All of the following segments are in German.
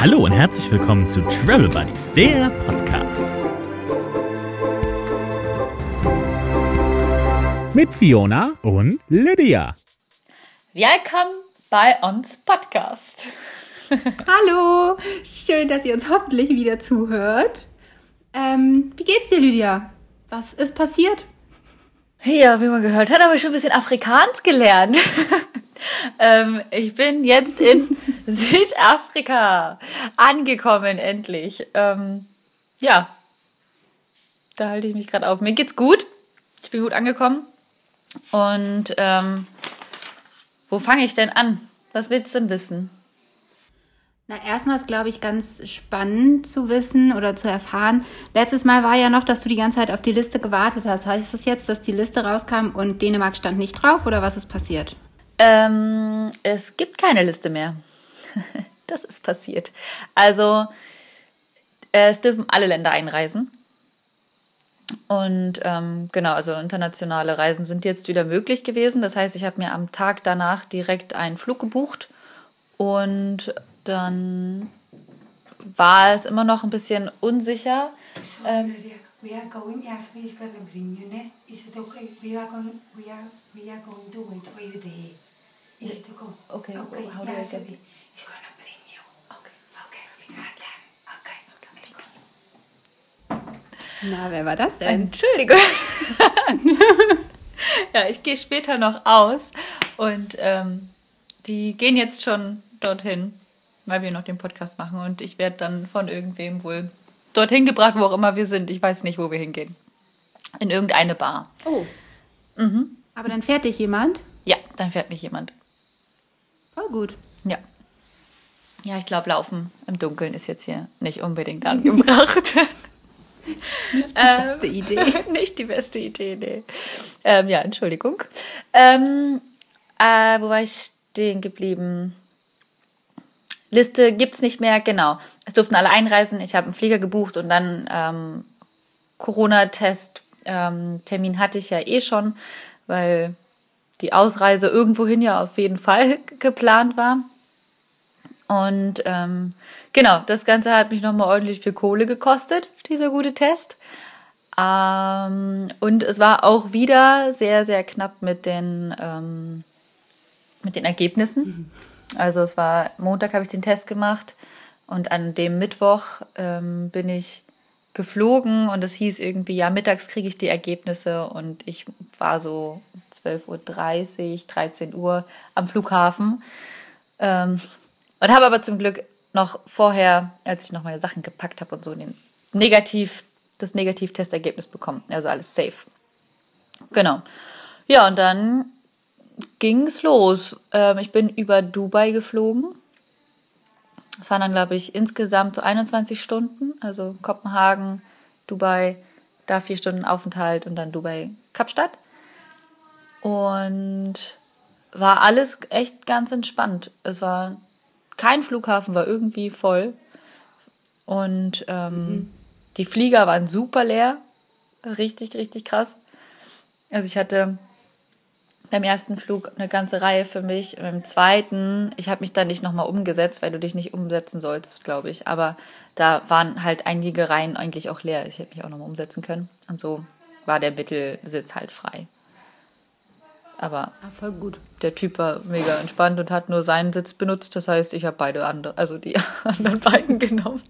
Hallo und herzlich willkommen zu Travel Buddies, der Podcast. Mit Fiona und Lydia. Willkommen bei uns Podcast. Hallo, schön, dass ihr uns hoffentlich wieder zuhört. Ähm, wie geht's dir, Lydia? Was ist passiert? Ja, wie man gehört hat, habe ich schon ein bisschen Afrikaans gelernt. ähm, ich bin jetzt in Südafrika angekommen, endlich. Ähm, ja, da halte ich mich gerade auf. Mir geht's gut. Ich bin gut angekommen. Und ähm, wo fange ich denn an? Was willst du denn wissen? Na, erstmal ist, glaube ich, ganz spannend zu wissen oder zu erfahren. Letztes Mal war ja noch, dass du die ganze Zeit auf die Liste gewartet hast. Heißt das jetzt, dass die Liste rauskam und Dänemark stand nicht drauf oder was ist passiert? Ähm, es gibt keine Liste mehr. das ist passiert. Also, es dürfen alle Länder einreisen. Und ähm, genau, also internationale Reisen sind jetzt wieder möglich gewesen. Das heißt, ich habe mir am Tag danach direkt einen Flug gebucht und dann war es immer noch ein bisschen unsicher. Ähm, we are going as we is gonna bring you ne? Is it okay? We are going we are we are going to wait for you there. Is it okay? Okay, okay. how do I get it? It's gonna bring you. Okay, okay, we got that. Okay, okay, thanks. Na, wer war das denn? Entschuldigung. ja, ich gehe später noch aus und ähm, die gehen jetzt schon dorthin weil wir noch den Podcast machen und ich werde dann von irgendwem wohl dorthin gebracht, wo auch immer wir sind. Ich weiß nicht, wo wir hingehen. In irgendeine Bar. Oh. Mhm. Aber dann fährt dich jemand? Ja, dann fährt mich jemand. Voll gut. Ja. Ja, ich glaube, Laufen im Dunkeln ist jetzt hier nicht unbedingt angebracht. nicht die beste ähm, Idee. nicht die beste Idee, nee. Ähm, ja, Entschuldigung. Ähm, äh, wo war ich stehen geblieben? Liste gibt's nicht mehr, genau. Es durften alle einreisen. Ich habe einen Flieger gebucht und dann ähm, Corona-Test-Termin ähm, hatte ich ja eh schon, weil die Ausreise irgendwohin ja auf jeden Fall geplant war. Und ähm, genau, das Ganze hat mich nochmal ordentlich viel Kohle gekostet, dieser gute Test. Ähm, und es war auch wieder sehr, sehr knapp mit den, ähm, mit den Ergebnissen. Mhm. Also es war Montag habe ich den Test gemacht und an dem Mittwoch ähm, bin ich geflogen und es hieß irgendwie, ja, mittags kriege ich die Ergebnisse und ich war so 12.30 Uhr, 13 Uhr am Flughafen ähm, und habe aber zum Glück noch vorher, als ich noch meine Sachen gepackt habe und so, den Negativ, das Negativtestergebnis bekommen. Also alles safe. Genau. Ja, und dann ging's los. Ähm, ich bin über Dubai geflogen. Das waren dann, glaube ich, insgesamt so 21 Stunden. Also Kopenhagen, Dubai, da vier Stunden Aufenthalt und dann Dubai, Kapstadt. Und war alles echt ganz entspannt. Es war kein Flughafen war irgendwie voll. Und ähm, mhm. die Flieger waren super leer. Richtig, richtig krass. Also ich hatte beim ersten Flug eine ganze Reihe für mich. Beim zweiten, ich habe mich da nicht nochmal umgesetzt, weil du dich nicht umsetzen sollst, glaube ich. Aber da waren halt einige Reihen eigentlich auch leer. Ich hätte mich auch nochmal umsetzen können. Und so war der Mittelsitz halt frei. Aber ah, voll gut. der Typ war mega entspannt und hat nur seinen Sitz benutzt. Das heißt, ich habe beide andere, also die anderen beiden genommen.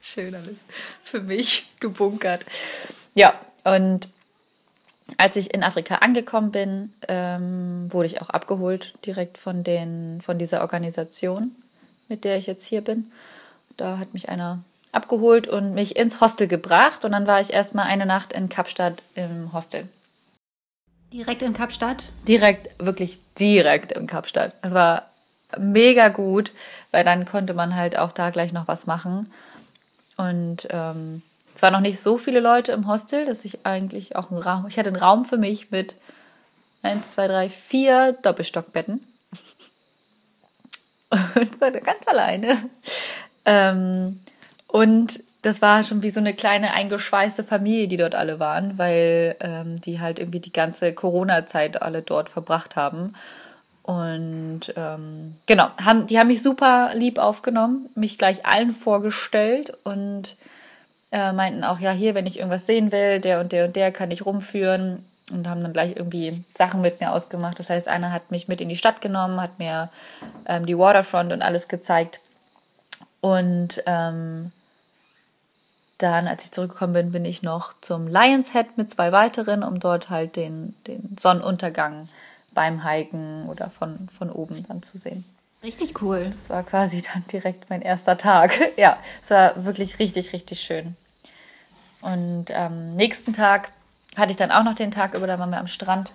Schön alles für mich gebunkert. Ja, und als ich in Afrika angekommen bin, ähm, wurde ich auch abgeholt direkt von, den, von dieser Organisation, mit der ich jetzt hier bin. Da hat mich einer abgeholt und mich ins Hostel gebracht und dann war ich erstmal eine Nacht in Kapstadt im Hostel. Direkt in Kapstadt? Direkt, wirklich direkt in Kapstadt. Es war mega gut, weil dann konnte man halt auch da gleich noch was machen. Und ähm, es waren noch nicht so viele Leute im Hostel, dass ich eigentlich auch einen Raum, ich hatte einen Raum für mich mit eins, zwei, drei, vier Doppelstockbetten. Und war da ganz alleine. Ähm, und das war schon wie so eine kleine eingeschweißte Familie, die dort alle waren, weil ähm, die halt irgendwie die ganze Corona-Zeit alle dort verbracht haben. Und ähm, genau, haben, die haben mich super lieb aufgenommen, mich gleich allen vorgestellt und äh, meinten auch, ja, hier, wenn ich irgendwas sehen will, der und der und der kann ich rumführen und haben dann gleich irgendwie Sachen mit mir ausgemacht. Das heißt, einer hat mich mit in die Stadt genommen, hat mir ähm, die Waterfront und alles gezeigt. Und ähm, dann, als ich zurückgekommen bin, bin ich noch zum Lions Head mit zwei weiteren, um dort halt den, den Sonnenuntergang beim Hiken oder von, von oben dann zu sehen. Richtig cool. Das war quasi dann direkt mein erster Tag. ja, es war wirklich richtig, richtig schön. Und am ähm, nächsten Tag hatte ich dann auch noch den Tag über, da waren wir am Strand.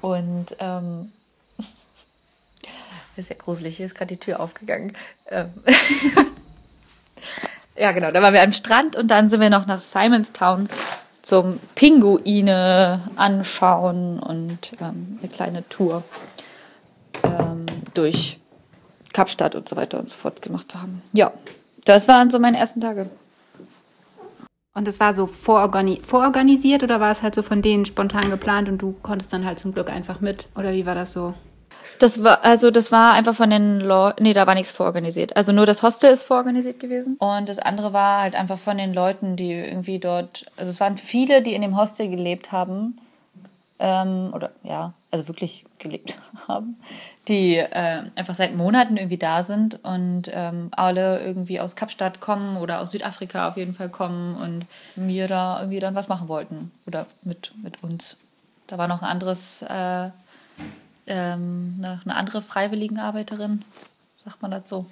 Und ähm, ist ja gruselig, hier ist gerade die Tür aufgegangen. Ähm ja, genau, da waren wir am Strand und dann sind wir noch nach Simonstown zum Pinguine anschauen und ähm, eine kleine Tour durch Kapstadt und so weiter und so fort gemacht haben. Ja, das waren so meine ersten Tage. Und das war so vororgani vororganisiert oder war es halt so von denen spontan geplant und du konntest dann halt zum Glück einfach mit? Oder wie war das so? Das war, also das war einfach von den Leuten, nee, da war nichts vororganisiert. Also nur das Hostel ist vororganisiert gewesen. Und das andere war halt einfach von den Leuten, die irgendwie dort, also es waren viele, die in dem Hostel gelebt haben. Ähm, oder ja, also wirklich gelebt haben, die äh, einfach seit Monaten irgendwie da sind und ähm, alle irgendwie aus Kapstadt kommen oder aus Südafrika auf jeden Fall kommen und mir da irgendwie dann was machen wollten. Oder mit, mit uns. Da war noch ein anderes äh, ähm, eine, eine andere Freiwilligenarbeiterin, sagt man das so?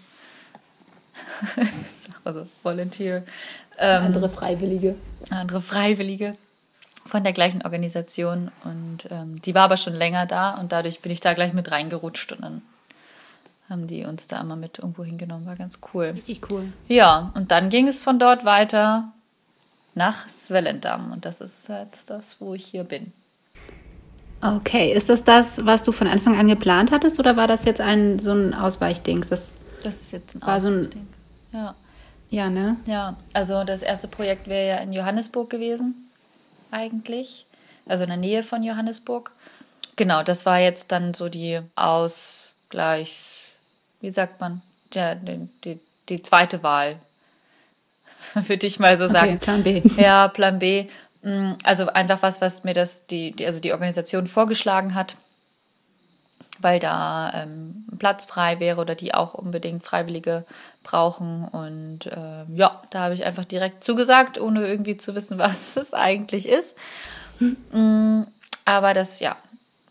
sagt man so, Volunteer. Ähm, andere Freiwillige. Andere Freiwillige von der gleichen Organisation und ähm, die war aber schon länger da und dadurch bin ich da gleich mit reingerutscht und dann haben die uns da immer mit irgendwo hingenommen, war ganz cool. Richtig cool. Ja, und dann ging es von dort weiter nach Swellendam und das ist jetzt das, wo ich hier bin. Okay, ist das das, was du von Anfang an geplant hattest oder war das jetzt ein so ein Ausweichding? Das, das ist jetzt ein Ausweichding. So ja. Ja, ne? Ja, also das erste Projekt wäre ja in Johannesburg gewesen, eigentlich. Also in der Nähe von Johannesburg. Genau, das war jetzt dann so die Ausgleichs, wie sagt man, ja, die, die, die zweite Wahl, würde ich mal so sagen. Okay, Plan B. Ja, Plan B. Mm, also einfach was, was mir das, die, die also die Organisation vorgeschlagen hat, weil da ähm, Platz frei wäre oder die auch unbedingt Freiwillige brauchen. Und äh, ja, da habe ich einfach direkt zugesagt, ohne irgendwie zu wissen, was es eigentlich ist. Hm. Aber das, ja,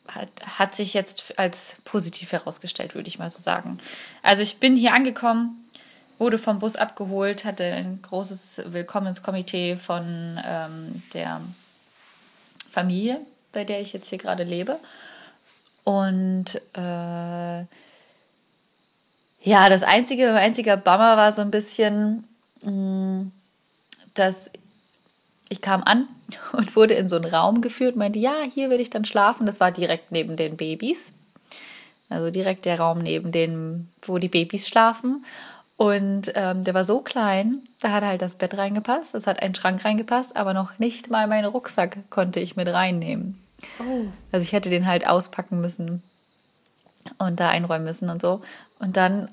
hat, hat sich jetzt als positiv herausgestellt, würde ich mal so sagen. Also ich bin hier angekommen wurde vom Bus abgeholt, hatte ein großes Willkommenskomitee von ähm, der Familie, bei der ich jetzt hier gerade lebe. Und äh, ja, das einzige, einziger Bummer war so ein bisschen, mh, mm, dass ich kam an und wurde in so einen Raum geführt, meinte, ja, hier will ich dann schlafen. Das war direkt neben den Babys. Also direkt der Raum neben den, wo die Babys schlafen. Und ähm, der war so klein, da hat halt das Bett reingepasst, es hat ein Schrank reingepasst, aber noch nicht mal meinen Rucksack konnte ich mit reinnehmen. Oh. Also ich hätte den halt auspacken müssen und da einräumen müssen und so. Und dann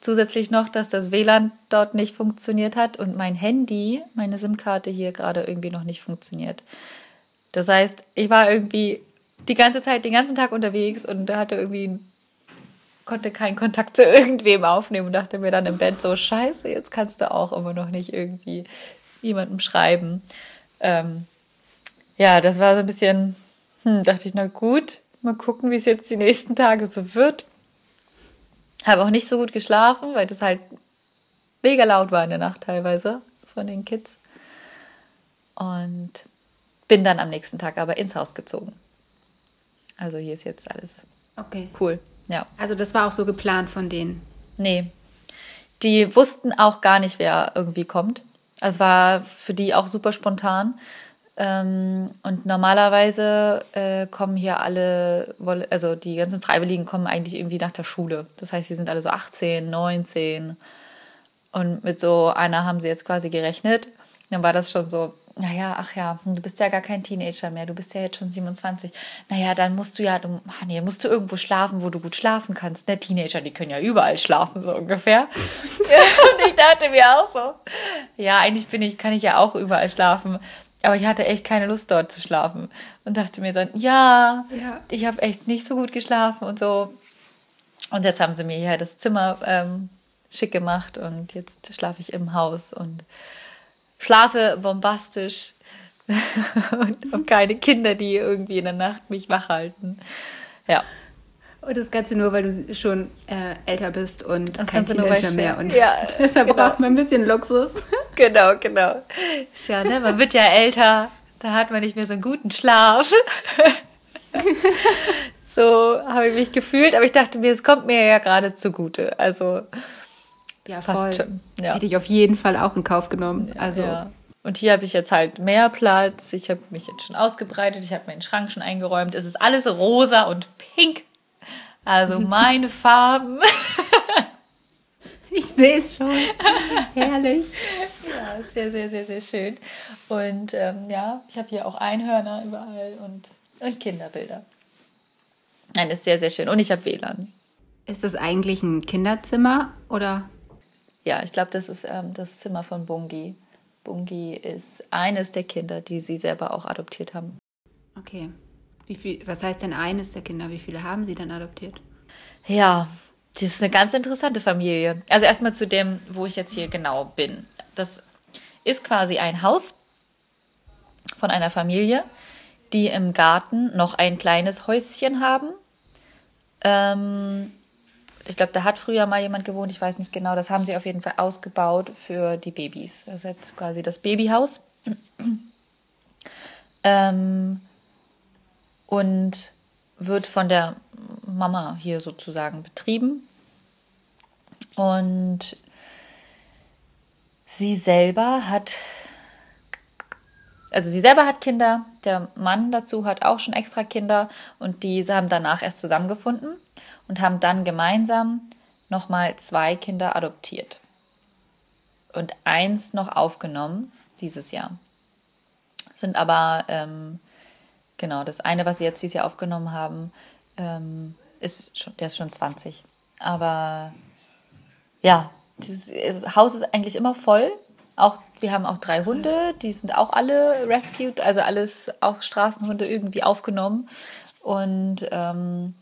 zusätzlich noch, dass das WLAN dort nicht funktioniert hat und mein Handy, meine SIM-Karte hier gerade irgendwie noch nicht funktioniert. Das heißt, ich war irgendwie die ganze Zeit, den ganzen Tag unterwegs und hatte irgendwie konnte keinen Kontakt zu irgendwem aufnehmen und dachte mir dann im Bett so, scheiße, jetzt kannst du auch immer noch nicht irgendwie jemandem schreiben. Ähm, ja, das war so ein bisschen, hm, dachte ich, na gut, mal gucken, wie es jetzt die nächsten Tage so wird. Habe auch nicht so gut geschlafen, weil das halt mega laut war in der Nacht teilweise von den Kids. Und bin dann am nächsten Tag aber ins Haus gezogen. Also hier ist jetzt alles okay. cool. Ja. Also das war auch so geplant von denen? Nee. Die wussten auch gar nicht, wer irgendwie kommt. Also es war für die auch super spontan. Ähm, und normalerweise äh, kommen hier alle, also die ganzen Freiwilligen kommen eigentlich irgendwie nach der Schule. Das heißt, sie sind alle so 18, 19. Und mit so einer haben sie jetzt quasi gerechnet. Dann war das schon so, naja, ach ja, du bist ja gar kein Teenager mehr, du bist ja jetzt schon 27. Naja, dann musst du ja, du, ach nee, musst du irgendwo schlafen, wo du gut schlafen kannst. Ne, Teenager, die können ja überall schlafen, so ungefähr. und ich dachte mir auch so, ja, eigentlich bin ich, kann ich ja auch überall schlafen. Aber ich hatte echt keine Lust dort zu schlafen und dachte mir dann, ja, ja. ich habe echt nicht so gut geschlafen und so. Und jetzt haben sie mir hier das Zimmer ähm, schick gemacht und jetzt schlafe ich im Haus und schlafe bombastisch und habe keine Kinder, die irgendwie in der Nacht mich wach halten. Ja. Und das Ganze nur, weil du schon äh, älter bist und das kein Teenager mehr. Und ja, deshalb genau. braucht man ein bisschen Luxus. Genau, genau. Ist ja, ne, man wird ja älter, da hat man nicht mehr so einen guten Schlaf. so habe ich mich gefühlt, aber ich dachte mir, es kommt mir ja gerade zugute. Also ja, das passt schon. Ja. Hätte ich auf jeden Fall auch in Kauf genommen. Also. Ja. Und hier habe ich jetzt halt mehr Platz. Ich habe mich jetzt schon ausgebreitet. Ich habe meinen Schrank schon eingeräumt. Es ist alles rosa und pink. Also meine Farben. ich sehe es schon. Herrlich. Ja, sehr, sehr, sehr, sehr schön. Und ähm, ja, ich habe hier auch Einhörner überall und, und Kinderbilder. Nein, ist sehr, sehr schön. Und ich habe WLAN. Ist das eigentlich ein Kinderzimmer oder? Ja, ich glaube, das ist ähm, das Zimmer von Bungi. Bungi ist eines der Kinder, die sie selber auch adoptiert haben. Okay. Wie viel, was heißt denn eines der Kinder? Wie viele haben sie denn adoptiert? Ja, das ist eine ganz interessante Familie. Also erstmal zu dem, wo ich jetzt hier genau bin. Das ist quasi ein Haus von einer Familie, die im Garten noch ein kleines Häuschen haben. Ähm, ich glaube, da hat früher mal jemand gewohnt, ich weiß nicht genau. Das haben sie auf jeden Fall ausgebaut für die Babys. Das ist jetzt quasi das Babyhaus. ähm, und wird von der Mama hier sozusagen betrieben. Und sie selber hat, also sie selber hat Kinder, der Mann dazu hat auch schon extra Kinder und die haben danach erst zusammengefunden und haben dann gemeinsam nochmal zwei Kinder adoptiert und eins noch aufgenommen dieses Jahr. Sind aber, ähm, genau, das eine, was sie jetzt dieses Jahr aufgenommen haben, ähm, ist schon, der ist schon 20. Aber ja, dieses äh, Haus ist eigentlich immer voll. Auch, wir haben auch drei Hunde, die sind auch alle rescued, also alles auch Straßenhunde irgendwie aufgenommen. Und ähm,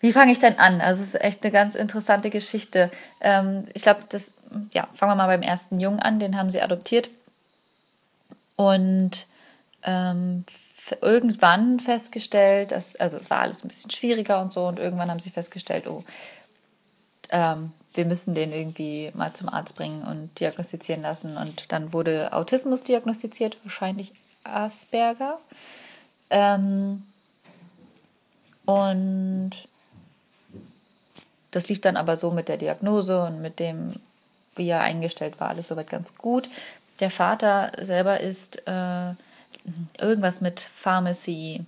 wie fange ich denn an? Also es ist echt eine ganz interessante Geschichte. Ähm, ich glaube, das, ja, fangen wir mal beim ersten Jungen an, den haben sie adoptiert. Und ähm, irgendwann festgestellt, dass, also es war alles ein bisschen schwieriger und so, und irgendwann haben sie festgestellt, oh, ähm, wir müssen den irgendwie mal zum Arzt bringen und diagnostizieren lassen. Und dann wurde Autismus diagnostiziert, wahrscheinlich Asperger. Ähm, und das lief dann aber so mit der Diagnose und mit dem, wie er eingestellt war, alles soweit ganz gut. Der Vater selber ist äh, irgendwas mit Pharmacy.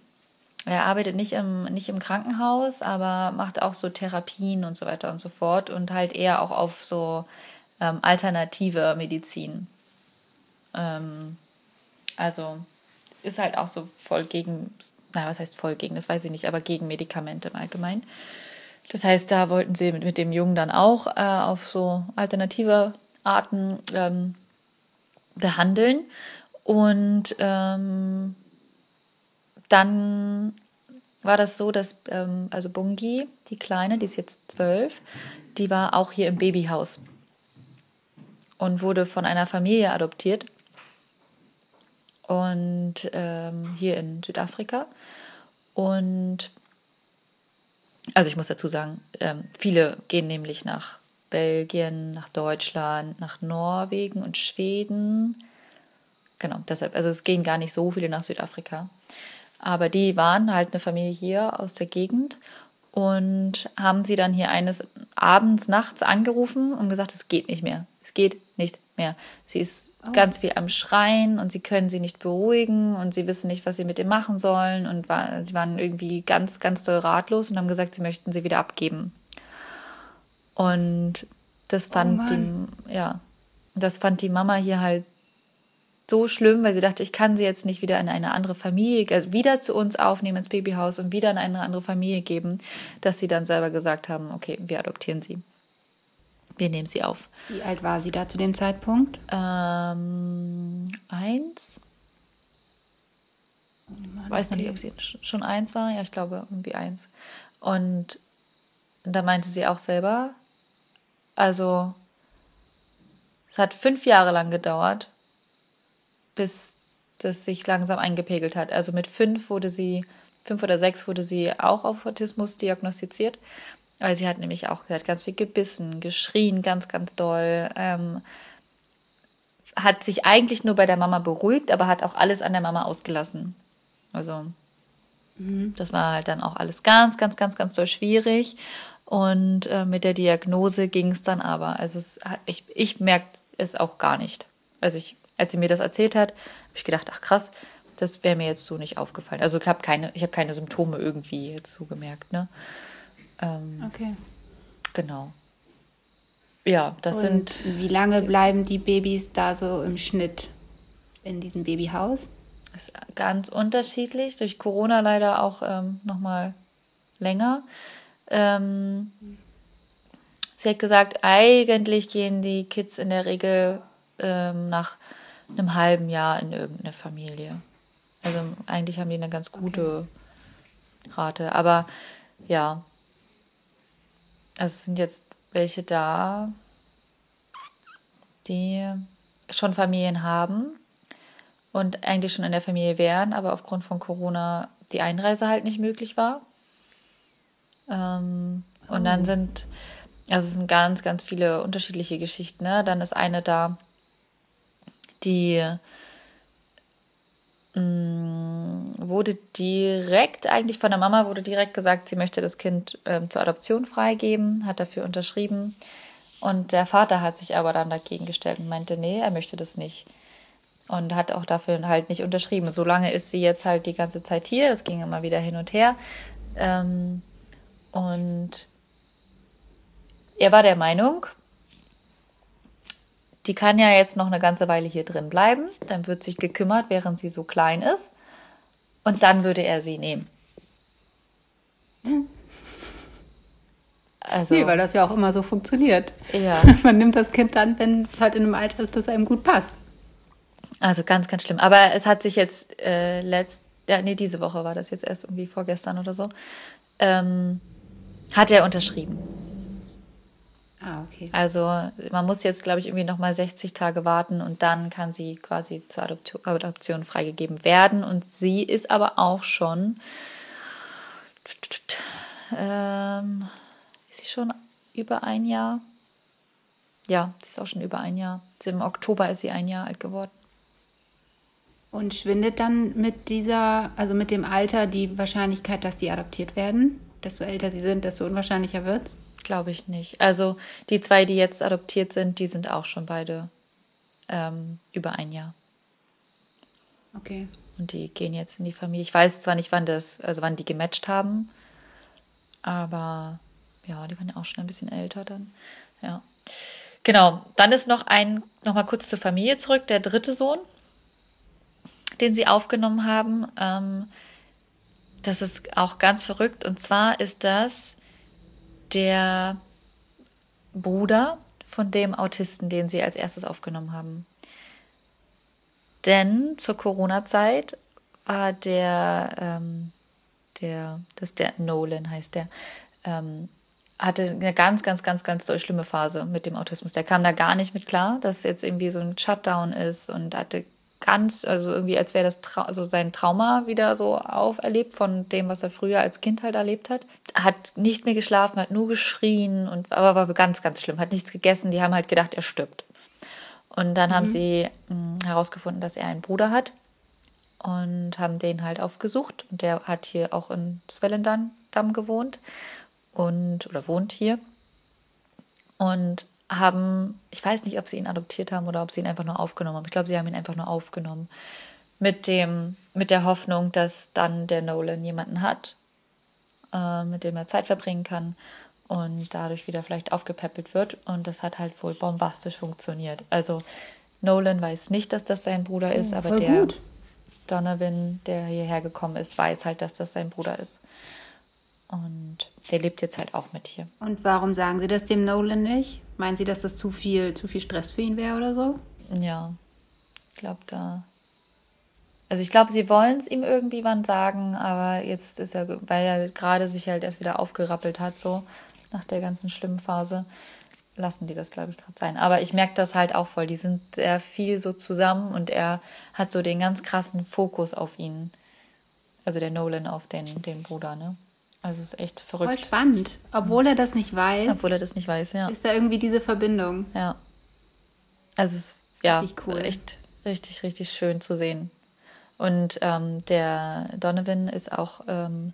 Er arbeitet nicht im, nicht im Krankenhaus, aber macht auch so Therapien und so weiter und so fort und halt eher auch auf so ähm, alternative Medizin. Ähm, also ist halt auch so voll gegen, naja, was heißt voll gegen, das weiß ich nicht, aber gegen Medikamente im Allgemeinen. Das heißt, da wollten sie mit, mit dem Jungen dann auch äh, auf so alternative Arten ähm, behandeln. Und ähm, dann war das so, dass ähm, also Bungi, die Kleine, die ist jetzt zwölf, die war auch hier im Babyhaus und wurde von einer Familie adoptiert und ähm, hier in Südafrika. Und also ich muss dazu sagen, ähm, viele gehen nämlich nach Belgien, nach Deutschland, nach Norwegen und Schweden. Genau, deshalb, also es gehen gar nicht so viele nach Südafrika. Aber die waren halt eine Familie hier aus der Gegend und haben sie dann hier eines Abends, nachts angerufen und gesagt, es geht nicht mehr. Es geht nicht mehr. Sie ist oh. ganz viel am Schreien und sie können sie nicht beruhigen und sie wissen nicht, was sie mit ihm machen sollen und war, sie waren irgendwie ganz, ganz doll ratlos und haben gesagt, sie möchten sie wieder abgeben. Und das fand oh die, ja, das fand die Mama hier halt so schlimm, weil sie dachte, ich kann sie jetzt nicht wieder in eine andere Familie, also wieder zu uns aufnehmen ins Babyhaus und wieder in eine andere Familie geben, dass sie dann selber gesagt haben, okay, wir adoptieren sie. Wir nehmen sie auf. Wie alt war sie da zu dem Zeitpunkt? Ähm, eins. Ich weiß noch nicht, ob sie schon eins war. Ja, ich glaube irgendwie eins. Und da meinte sie auch selber, also es hat fünf Jahre lang gedauert, bis das sich langsam eingepegelt hat. Also mit fünf wurde sie, fünf oder sechs wurde sie auch auf Autismus diagnostiziert. Weil sie hat nämlich auch, hat ganz viel gebissen, geschrien, ganz, ganz doll. Ähm, hat sich eigentlich nur bei der Mama beruhigt, aber hat auch alles an der Mama ausgelassen. Also, mhm. das war halt dann auch alles ganz, ganz, ganz, ganz doll schwierig. Und äh, mit der Diagnose ging es dann aber. Also, es, ich, ich merke es auch gar nicht. Also, ich als sie mir das erzählt hat, habe ich gedacht, ach krass, das wäre mir jetzt so nicht aufgefallen. Also ich habe keine, ich habe keine Symptome irgendwie jetzt so gemerkt, ne? Ähm, okay. Genau. Ja, das Und sind. Wie lange bleiben die Babys da so im Schnitt in diesem Babyhaus? Das ist ganz unterschiedlich. Durch Corona leider auch ähm, nochmal länger. Ähm, sie hat gesagt, eigentlich gehen die Kids in der Regel ähm, nach einem halben Jahr in irgendeine Familie. Also eigentlich haben die eine ganz gute okay. Rate. Aber ja, also es sind jetzt welche da, die schon Familien haben und eigentlich schon in der Familie wären, aber aufgrund von Corona die Einreise halt nicht möglich war. Ähm, oh. Und dann oh. sind, also es sind ganz, ganz viele unterschiedliche Geschichten. Ne? Dann ist eine da, die mm, wurde direkt, eigentlich von der Mama wurde direkt gesagt, sie möchte das Kind ähm, zur Adoption freigeben, hat dafür unterschrieben. Und der Vater hat sich aber dann dagegen gestellt und meinte, nee, er möchte das nicht. Und hat auch dafür halt nicht unterschrieben. Solange ist sie jetzt halt die ganze Zeit hier. Es ging immer wieder hin und her. Ähm, und er war der Meinung, die kann ja jetzt noch eine ganze Weile hier drin bleiben. Dann wird sich gekümmert, während sie so klein ist. Und dann würde er sie nehmen. Also, nee, weil das ja auch immer so funktioniert. Ja. Man nimmt das Kind dann, wenn es halt in einem Alter ist, das einem gut passt. Also ganz, ganz schlimm. Aber es hat sich jetzt äh, letzt, ja, nee, diese Woche war das jetzt erst irgendwie vorgestern oder so, ähm, hat er unterschrieben. Ah, okay. Also man muss jetzt, glaube ich, irgendwie nochmal 60 Tage warten und dann kann sie quasi zur Adoption, Adoption freigegeben werden. Und sie ist aber auch schon, ähm, ist sie schon über ein Jahr? Ja, sie ist auch schon über ein Jahr. Im Oktober ist sie ein Jahr alt geworden. Und schwindet dann mit dieser, also mit dem Alter die Wahrscheinlichkeit, dass die adoptiert werden? Desto älter sie sind, desto unwahrscheinlicher wird es? Glaube ich nicht. Also die zwei, die jetzt adoptiert sind, die sind auch schon beide ähm, über ein Jahr. Okay. Und die gehen jetzt in die Familie. Ich weiß zwar nicht, wann das, also wann die gematcht haben, aber ja, die waren ja auch schon ein bisschen älter dann. Ja. Genau. Dann ist noch ein, noch mal kurz zur Familie zurück, der dritte Sohn, den sie aufgenommen haben. Ähm, das ist auch ganz verrückt. Und zwar ist das der Bruder von dem Autisten, den sie als erstes aufgenommen haben. Denn zur Corona-Zeit war der, ähm, der, das ist der Nolan heißt der, ähm, hatte eine ganz, ganz, ganz, ganz so schlimme Phase mit dem Autismus. Der kam da gar nicht mit klar, dass jetzt irgendwie so ein Shutdown ist und hatte ganz, also irgendwie, als wäre das Trau also sein Trauma wieder so auferlebt von dem, was er früher als Kind halt erlebt hat. Hat nicht mehr geschlafen, hat nur geschrien und aber war ganz, ganz schlimm, hat nichts gegessen. Die haben halt gedacht, er stirbt. Und dann mhm. haben sie mh, hm, herausgefunden, dass er einen Bruder hat und haben den halt aufgesucht. Und der hat hier auch in Swellendam gewohnt und oder wohnt hier. Und haben, ich weiß nicht, ob sie ihn adoptiert haben oder ob sie ihn einfach nur aufgenommen haben. Ich glaube, sie haben ihn einfach nur aufgenommen. Mit dem, mit der Hoffnung, dass dann der Nolan jemanden hat, äh, mit dem er Zeit verbringen kann und dadurch wieder vielleicht aufgepäppelt wird. Und das hat halt wohl bombastisch funktioniert. Also Nolan weiß nicht, dass das sein Bruder ist, Oh, aber der gut. Donovan, der hierher gekommen ist, weiß halt, dass das sein Bruder ist. Und der lebt jetzt halt auch mit hier. Und warum sagen Sie das dem Nolan nicht? Meinen Sie, dass das zu viel, zu viel Stress für ihn wäre oder so? Ja, ich glaube da. Also ich glaube, sie wollen es ihm irgendwie wann sagen, aber jetzt ist er, weil er gerade sich halt erst wieder aufgerappelt hat, so nach der ganzen schlimmen Phase, lassen die das, glaube ich, gerade sein. Aber ich merke das halt auch voll. Die sind sehr viel so zusammen und er hat so den ganz krassen Fokus auf ihn. Also der Nolan auf den, den Bruder, ne? Also es ist echt Voll verrückt. spannend. Obwohl er das nicht weiß, Obwohl er das nicht weiß, ja. ist da irgendwie diese Verbindung. Ja. Also es ist ja Richtig cool. echt richtig, richtig schön zu sehen. Und ähm, der Donovan ist auch ähm,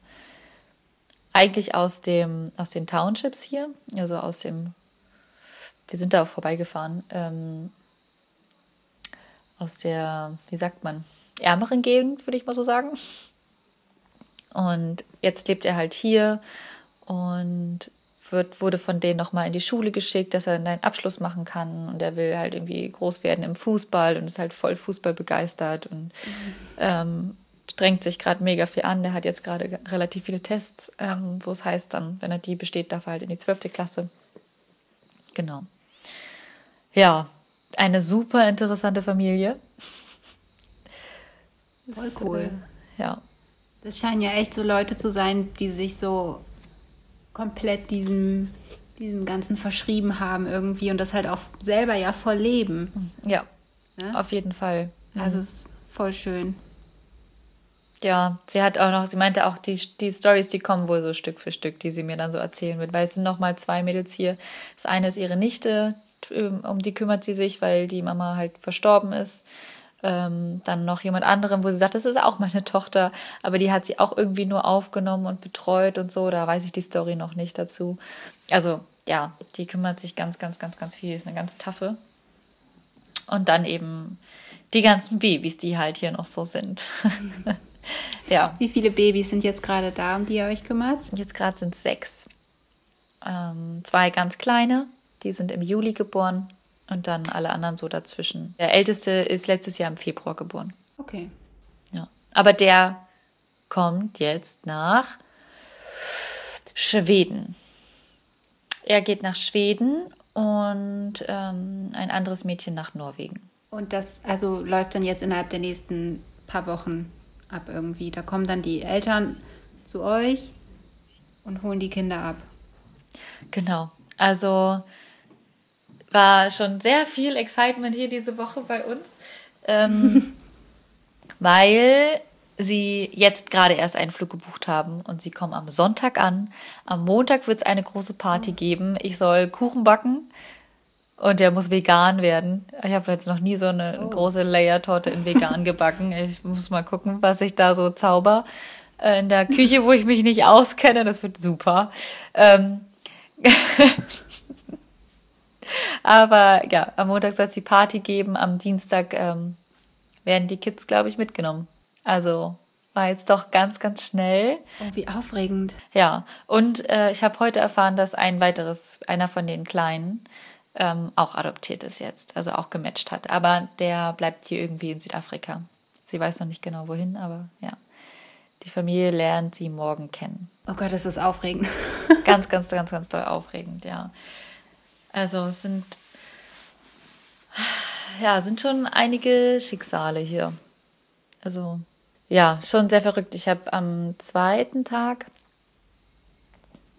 eigentlich aus dem, aus den Townships hier, also aus dem, wir sind da auch vorbeigefahren, ähm, aus der, wie sagt man, ärmeren Gegend, würde ich mal so sagen. Und jetzt lebt er halt hier und wird, wurde von denen nochmal in die Schule geschickt, dass er einen Abschluss machen kann. Und er will halt irgendwie groß werden im Fußball und ist halt voll Fußball begeistert und ähm, strengt sich gerade mega viel an. Der hat jetzt gerade relativ viele Tests, ähm, wo es heißt dann, wenn er die besteht, darf er halt in die zwölfte Klasse. Genau. Ja, eine super interessante Familie. Voll cool. Ja, Das scheinen ja echt so Leute zu sein, die sich so komplett diesem, diesem Ganzen verschrieben haben irgendwie und das halt auch selber ja voll leben. ja, Ne? auf jeden Fall. Also es ist voll schön. Ja, sie hat auch noch, sie meinte auch, die, die Stories, die kommen wohl so Stück für Stück, die sie mir dann so erzählen wird, weil es sind noch mal zwei Mädels hier. Das eine ist ihre Nichte, ähm, um die kümmert sie sich, weil die Mama halt verstorben ist. Ähm, dann noch jemand anderem, wo sie sagt, das ist auch meine Tochter, aber die hat sie auch irgendwie nur aufgenommen und betreut und so, da weiß ich die Story noch nicht dazu. Also, ja, die kümmert sich ganz, ganz, ganz, ganz viel, ist eine ganz taffe. Und dann eben die ganzen Babys, die halt hier noch so sind. ja, Wie viele Babys sind jetzt gerade da, um die ihr euch kümmert? jetzt gerade sind es sechs. Ähm, zwei ganz kleine, die sind im Juli geboren und dann alle anderen so dazwischen. Der älteste ist letztes Jahr im Februar geboren. Okay. Ja. Aber der kommt jetzt nach Schweden. Er geht nach Schweden und ähm, ein anderes Mädchen nach Norwegen. Und das also läuft dann jetzt innerhalb der nächsten paar Wochen ab irgendwie. Da kommen dann die Eltern zu euch und holen die Kinder ab. Genau. Also war schon sehr viel Excitement hier diese Woche bei uns, ähm, weil sie jetzt gerade erst einen Flug gebucht haben und sie kommen am Sonntag an. Am Montag wird es eine große Party geben. Ich soll Kuchen backen und der muss vegan werden. Ich habe jetzt noch nie so eine große Layer-Torte in vegan gebacken. Ich muss mal gucken, was ich da so zauber. Äh, In der Küche, wo ich mich nicht auskenne, das wird super. Ähm, aber ja, am Montag soll es die Party geben, am Dienstag ähm, werden die Kids, glaube ich, mitgenommen. Also war jetzt doch ganz, ganz schnell. Oh, wie aufregend. Ja, und äh, ich habe heute erfahren, dass ein weiteres, einer von den Kleinen, ähm, auch adoptiert ist jetzt, also auch gematcht hat. Aber der bleibt hier irgendwie in Südafrika. Sie weiß noch nicht genau wohin, aber ja. Die Familie lernt sie morgen kennen. Oh Gott, das ist aufregend. Ganz, ganz, ganz, ganz doll aufregend, ja. Also es sind, ja, sind schon einige Schicksale hier. Also, ja, schon sehr verrückt. Ich habe am zweiten Tag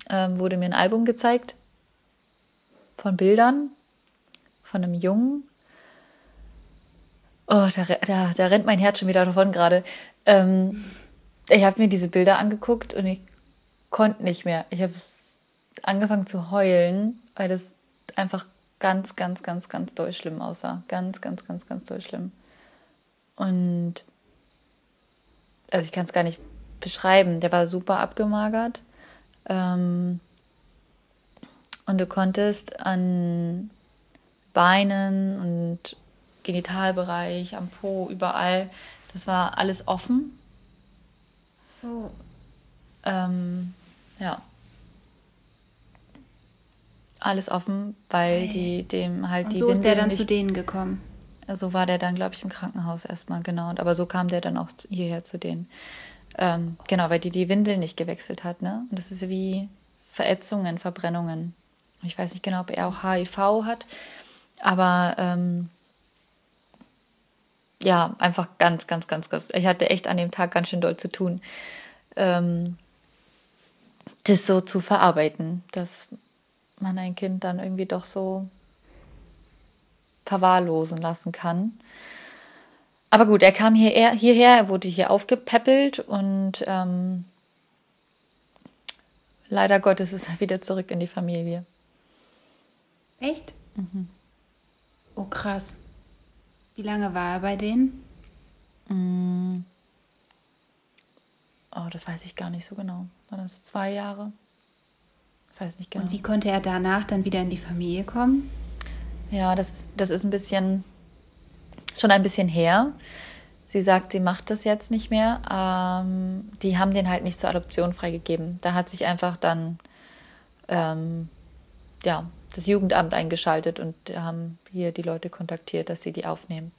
ähm, wurde mir ein Album gezeigt von Bildern von einem Jungen. Oh, da, da, da rennt mein Herz schon wieder davon gerade. Ähm, ich habe mir diese Bilder angeguckt und ich konnte nicht mehr. Ich habe angefangen zu heulen, weil das einfach ganz, ganz, ganz, ganz doll schlimm aussah. Ganz, ganz, ganz, ganz doll schlimm. Und also ich kann es gar nicht beschreiben. Der war super abgemagert. Ähm, und du konntest an Beinen und Genitalbereich, am Po, überall, das war alles offen. Oh. Ähm, ja. Alles offen, weil hey. die dem halt und die so Windeln ist der dann nicht, zu denen gekommen. Also war der dann, glaube ich, im Krankenhaus erstmal, genau. Aber so kam der dann auch hierher zu denen. Ähm, genau, weil die die Windeln nicht gewechselt hat, ne? Und das ist wie Verätzungen, Verbrennungen. Ich weiß nicht genau, ob er auch HIV hat, aber ähm, ja, einfach ganz, ganz, ganz, ganz. Ich hatte echt an dem Tag ganz schön doll zu tun, ähm, das so zu verarbeiten, dass man ein Kind dann irgendwie doch so verwahrlosen lassen kann. Aber gut, er kam hierher, hierher er wurde hier aufgepäppelt und ähm, leider Gottes ist er wieder zurück in die Familie. Echt? Mhm. Oh, krass. Wie lange war er bei denen? Mm. Oh, das weiß ich gar nicht so genau. War das zwei Jahre? Ich weiß nicht genau. Und wie konnte er danach dann wieder in die Familie kommen? Ja, das ist, das ist ein bisschen, schon ein bisschen her. Sie sagt, sie macht das jetzt nicht mehr. Ähm, die haben den halt nicht zur Adoption freigegeben. Da hat sich einfach dann ähm, ja, das Jugendamt eingeschaltet und haben hier die Leute kontaktiert, dass sie die aufnehmen.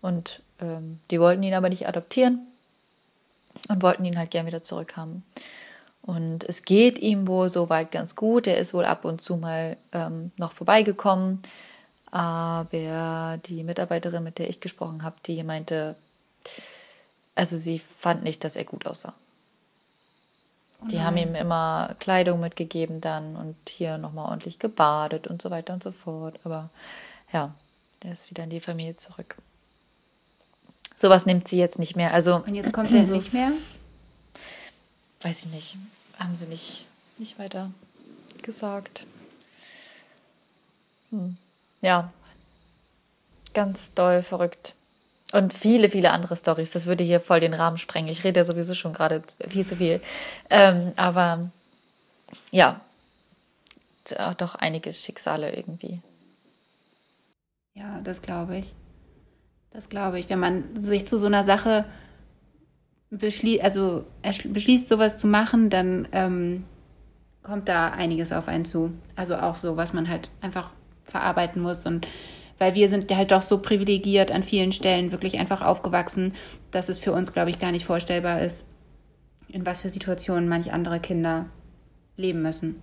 Und ähm, die wollten ihn aber nicht adoptieren und wollten ihn halt gern wieder zurückhaben. Und es geht ihm wohl soweit ganz gut. Er ist wohl ab und zu mal ähm, noch vorbeigekommen. Aber die Mitarbeiterin, mit der ich gesprochen habe, die meinte, also sie fand nicht, dass er gut aussah. Oh die haben ihm immer Kleidung mitgegeben dann und hier nochmal ordentlich gebadet und so weiter und so fort. Aber ja, der ist wieder in die Familie zurück. Sowas nimmt sie jetzt nicht mehr. Also, und jetzt kommt er so, nicht mehr? Weiß ich nicht. Haben sie nicht, nicht weiter gesagt. Hm. Ja, ganz doll verrückt. Und viele, viele andere Stories. Das würde hier voll den Rahmen sprengen. Ich rede ja sowieso schon gerade viel zu viel. Ähm, aber ja, doch einige Schicksale irgendwie. Ja, das glaube ich. Das glaube ich. Wenn man sich zu so einer Sache beschließt, also beschließt, sowas zu machen, dann ähm, kommt da einiges auf einen zu. Also auch so, was man halt einfach verarbeiten muss und weil wir sind halt doch so privilegiert an vielen Stellen wirklich einfach aufgewachsen, dass es für uns, glaube ich, gar nicht vorstellbar ist, in was für Situationen manch andere Kinder leben müssen.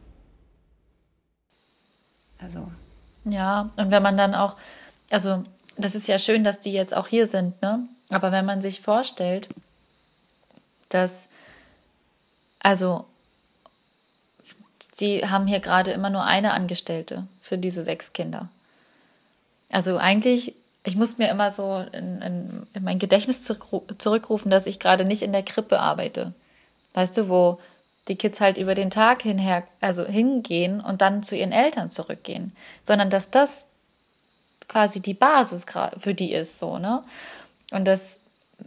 Also. Ja, und wenn man dann auch, also das ist ja schön, dass die jetzt auch hier sind, ne? Aber wenn man sich vorstellt, dass, also, die haben hier gerade immer nur eine Angestellte für diese sechs Kinder. Also eigentlich, ich muss mir immer so in, in, in mein Gedächtnis zurückrufen, dass ich gerade nicht in der Krippe arbeite. Weißt du, wo die Kids halt über den Tag hinher, also hingehen und dann zu ihren Eltern zurückgehen, sondern dass das quasi die Basis für die ist, so, ne? Und das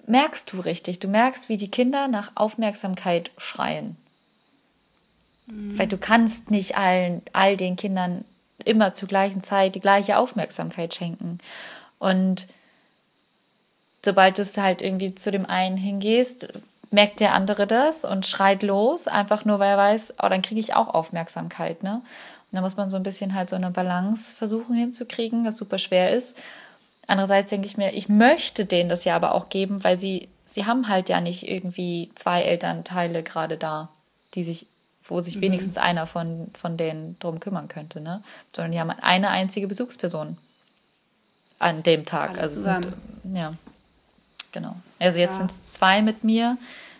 merkst du richtig. Du merkst, wie die Kinder nach Aufmerksamkeit schreien. Mhm. Weil du kannst nicht allen, all den Kindern immer zur gleichen Zeit die gleiche Aufmerksamkeit schenken. Und sobald du halt irgendwie zu dem einen hingehst, merkt der andere das und schreit los, einfach nur weil er weiß, oh, dann kriege ich auch Aufmerksamkeit, ne? Und da muss man so ein bisschen halt so eine Balance versuchen hinzukriegen, was super schwer ist. Andererseits denke ich mir, ich möchte denen das ja aber auch geben, weil sie, sie haben halt ja nicht irgendwie zwei Elternteile gerade da, die sich wo sich mhm. wenigstens einer von, von denen drum kümmern könnte, ne? Sondern die haben eine einzige Besuchsperson an dem Tag. Alle also sind, ja, genau. Also jetzt ja. sind es zwei mit mir.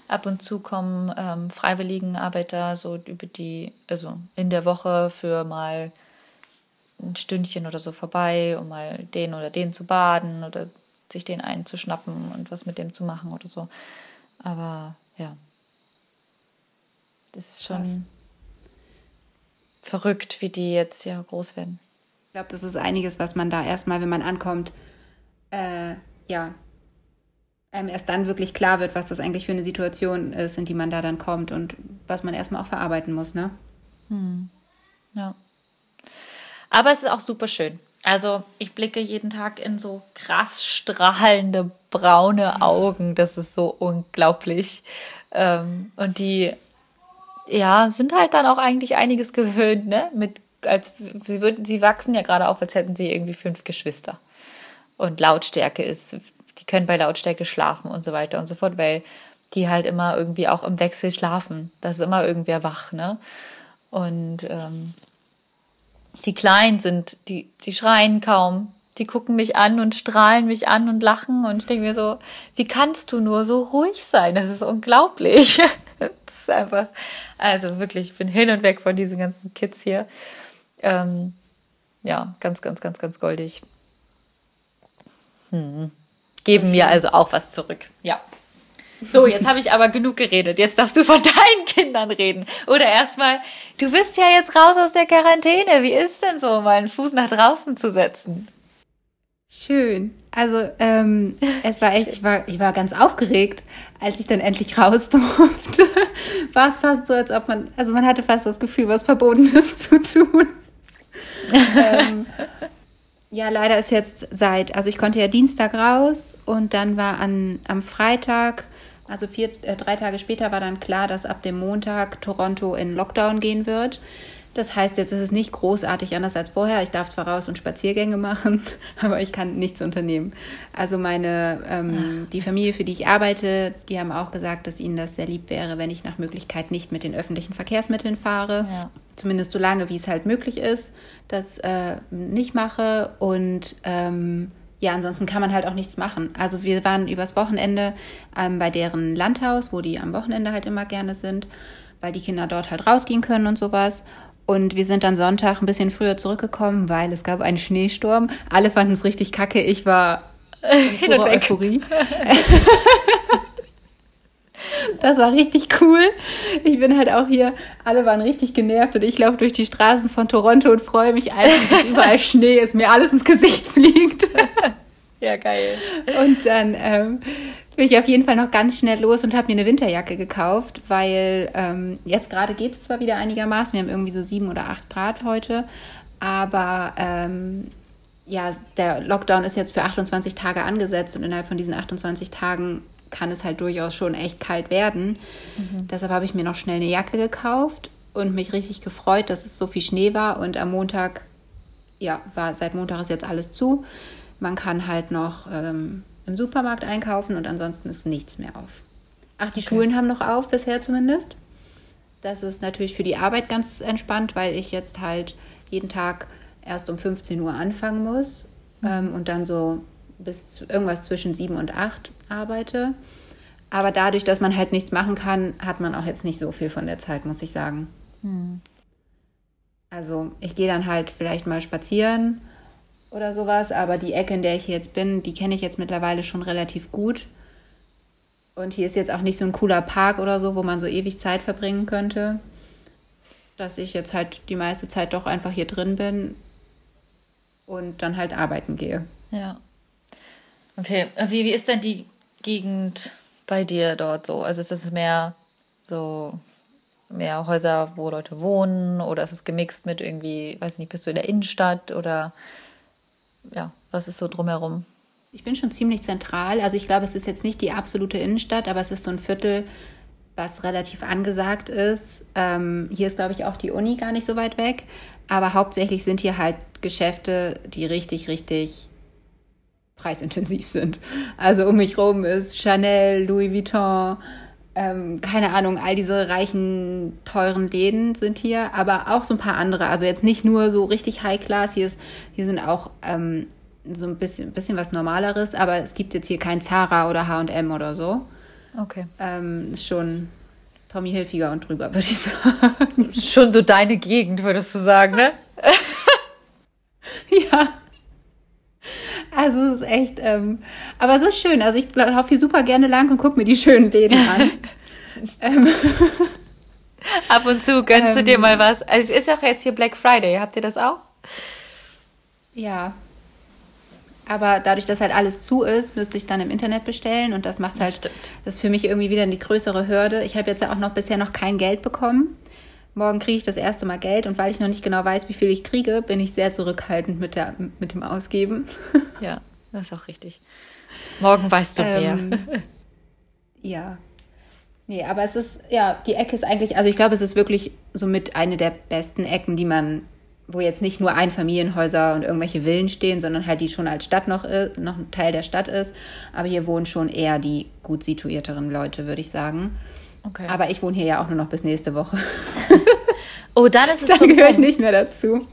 Ab und zu kommen ähm, Freiwilligenarbeiter so über die, also in der Woche für mal ein Stündchen oder so vorbei, um mal den oder den zu baden oder sich den einen zu schnappen und was mit dem zu machen oder so. Aber ja, das ist schon Krass. verrückt, wie die jetzt hier groß werden. Ich glaube, das ist einiges, was man da erstmal, wenn man ankommt, äh, ja, einem erst dann wirklich klar wird, was das eigentlich für eine Situation ist, in die man da dann kommt und was man erstmal auch verarbeiten muss, ne? Hm. Ja. Aber es ist auch super schön. Also ich blicke jeden Tag in so krass strahlende braune Augen. Das ist so unglaublich. Ähm, und die ja, sind halt dann auch eigentlich einiges gewöhnt, ne? Mit als sie würden, sie wachsen ja gerade auf, als hätten sie irgendwie fünf Geschwister. Und Lautstärke ist, die können bei Lautstärke schlafen und so weiter und so fort, weil die halt immer irgendwie auch im Wechsel schlafen. Da ist immer irgendwer wach, ne? Und ähm, die Kleinen sind, die, die schreien kaum. Die gucken mich an und strahlen mich an und lachen. Und ich denke mir so, wie kannst du nur so ruhig sein? Das ist unglaublich. das ist einfach, also wirklich, ich bin hin und weg von diesen ganzen Kids hier. Ähm, ja, ganz, ganz, ganz, ganz goldig. Hm. Geben mir also auch was zurück. Ja. So, jetzt habe ich aber genug geredet. Jetzt darfst du von deinen Kindern reden. Oder erstmal, du bist ja jetzt raus aus der Quarantäne. Wie ist denn so, mal einen Fuß nach draußen zu setzen? Schön. Also, ähm, es war echt, ich war, ich war ganz aufgeregt, als ich dann endlich raus durfte. War es fast so, als ob man, also man hatte fast das Gefühl, was Verbotenes zu tun. ähm, ja, leider ist jetzt seit, also ich konnte ja Dienstag raus und dann war an, am Freitag also vier, äh, drei Tage später war dann klar, dass ab dem Montag Toronto in Lockdown gehen wird. Das heißt, jetzt ist es nicht großartig anders als vorher. Ich darf zwar raus und Spaziergänge machen, aber ich kann nichts unternehmen. Also meine, ähm, Ach, die Familie, für die ich arbeite, die haben auch gesagt, dass ihnen das sehr lieb wäre, wenn ich nach Möglichkeit nicht mit den öffentlichen Verkehrsmitteln fahre. Ja. Zumindest so lange, wie es halt möglich ist, das äh, nicht mache. Und ähm, ja, ansonsten kann man halt auch nichts machen. Also wir waren übers Wochenende ähm, bei deren Landhaus, wo die am Wochenende halt immer gerne sind, weil die Kinder dort halt rausgehen können und sowas. Und wir sind dann Sonntag ein bisschen früher zurückgekommen, weil es gab einen Schneesturm. Alle fanden es richtig kacke. Ich war in purer Euphorie. Das war richtig cool. Ich bin halt auch hier, alle waren richtig genervt und ich laufe durch die Straßen von Toronto und freue mich einfach, dass überall Schnee ist, mir alles ins Gesicht fliegt. Ja, geil. Und dann ähm, bin ich auf jeden Fall noch ganz schnell los und habe mir eine Winterjacke gekauft, weil ähm, jetzt gerade geht es zwar wieder einigermaßen, wir haben irgendwie so sieben oder acht Grad heute, aber ähm, ja, der Lockdown ist jetzt für 28 Tage angesetzt und innerhalb von diesen 28 Tagen kann es halt durchaus schon echt kalt werden. Mhm. Deshalb habe ich mir noch schnell eine Jacke gekauft und mich richtig gefreut, dass es so viel Schnee war. Und am Montag, ja, war seit Montag ist jetzt alles zu. Man kann halt noch ähm, im Supermarkt einkaufen und ansonsten ist nichts mehr auf. Ach, die okay. Schulen haben noch auf, bisher zumindest. Das ist natürlich für die Arbeit ganz entspannt, weil ich jetzt halt jeden Tag erst um 15 Uhr anfangen muss mhm. ähm, und dann so bis irgendwas zwischen sieben und acht arbeite. Aber dadurch, dass man halt nichts machen kann, hat man auch jetzt nicht so viel von der Zeit, muss ich sagen. Hm. Also ich gehe dann halt vielleicht mal spazieren oder sowas, aber die Ecke, in der ich jetzt bin, die kenne ich jetzt mittlerweile schon relativ gut. Und hier ist jetzt auch nicht so ein cooler Park oder so, wo man so ewig Zeit verbringen könnte. Dass ich jetzt halt die meiste Zeit doch einfach hier drin bin und dann halt arbeiten gehe. Ja. Okay, wie, wie ist denn die Gegend bei dir dort so? Also ist es mehr so mehr Häuser, wo Leute wohnen oder ist es gemixt mit irgendwie, weiß nicht, bist du in der Innenstadt oder ja, was ist so drumherum? Ich bin schon ziemlich zentral. Also ich glaube, es ist jetzt nicht die absolute Innenstadt, aber es ist so ein Viertel, was relativ angesagt ist. Ähm, hier ist, glaube ich, auch die Uni gar nicht so weit weg. Aber hauptsächlich sind hier halt Geschäfte, die richtig, richtig preisintensiv sind. Also um mich rum ist Chanel, Louis Vuitton, ähm, keine Ahnung, all diese reichen, teuren Läden sind hier, aber auch so ein paar andere. Also jetzt nicht nur so richtig High Class, hier, ist, hier sind auch ähm, so ein bisschen, bisschen was Normaleres, aber es gibt jetzt hier kein Zara oder HM oder so. Okay. Ähm, ist schon Tommy Hilfiger und drüber, würde ich sagen. Schon so deine Gegend, würdest du sagen, ne? ja. Also es ist echt, ähm, aber es ist schön. Also ich laufe hier super gerne lang und gucke mir die schönen Läden an. ähm, Ab und zu gönnst ähm, du dir mal was. Also ist auch jetzt hier Black Friday. Habt ihr das auch? Ja. Aber dadurch, dass halt alles zu ist, müsste ich dann im Internet bestellen und das macht halt, Stimmt. das ist für mich irgendwie wieder eine größere Hürde. Ich habe jetzt ja auch noch bisher noch kein Geld bekommen morgen kriege ich das erste Mal Geld und weil ich noch nicht genau weiß, wie viel ich kriege, bin ich sehr zurückhaltend mit, der, mit dem Ausgeben. Ja, das ist auch richtig. Morgen weißt du ähm, mehr. Ja. Nee, aber es ist, ja, die Ecke ist eigentlich, also ich glaube, es ist wirklich somit eine der besten Ecken, die man wo jetzt nicht nur Einfamilienhäuser und irgendwelche Villen stehen, sondern halt die schon als Stadt noch, ist, noch ein Teil der Stadt ist. Aber hier wohnen schon eher die gut situierteren Leute, würde ich sagen. Okay. Aber ich wohne hier ja auch nur noch bis nächste Woche. oh, dann ist es Dann schon gehöre ich nicht mehr dazu.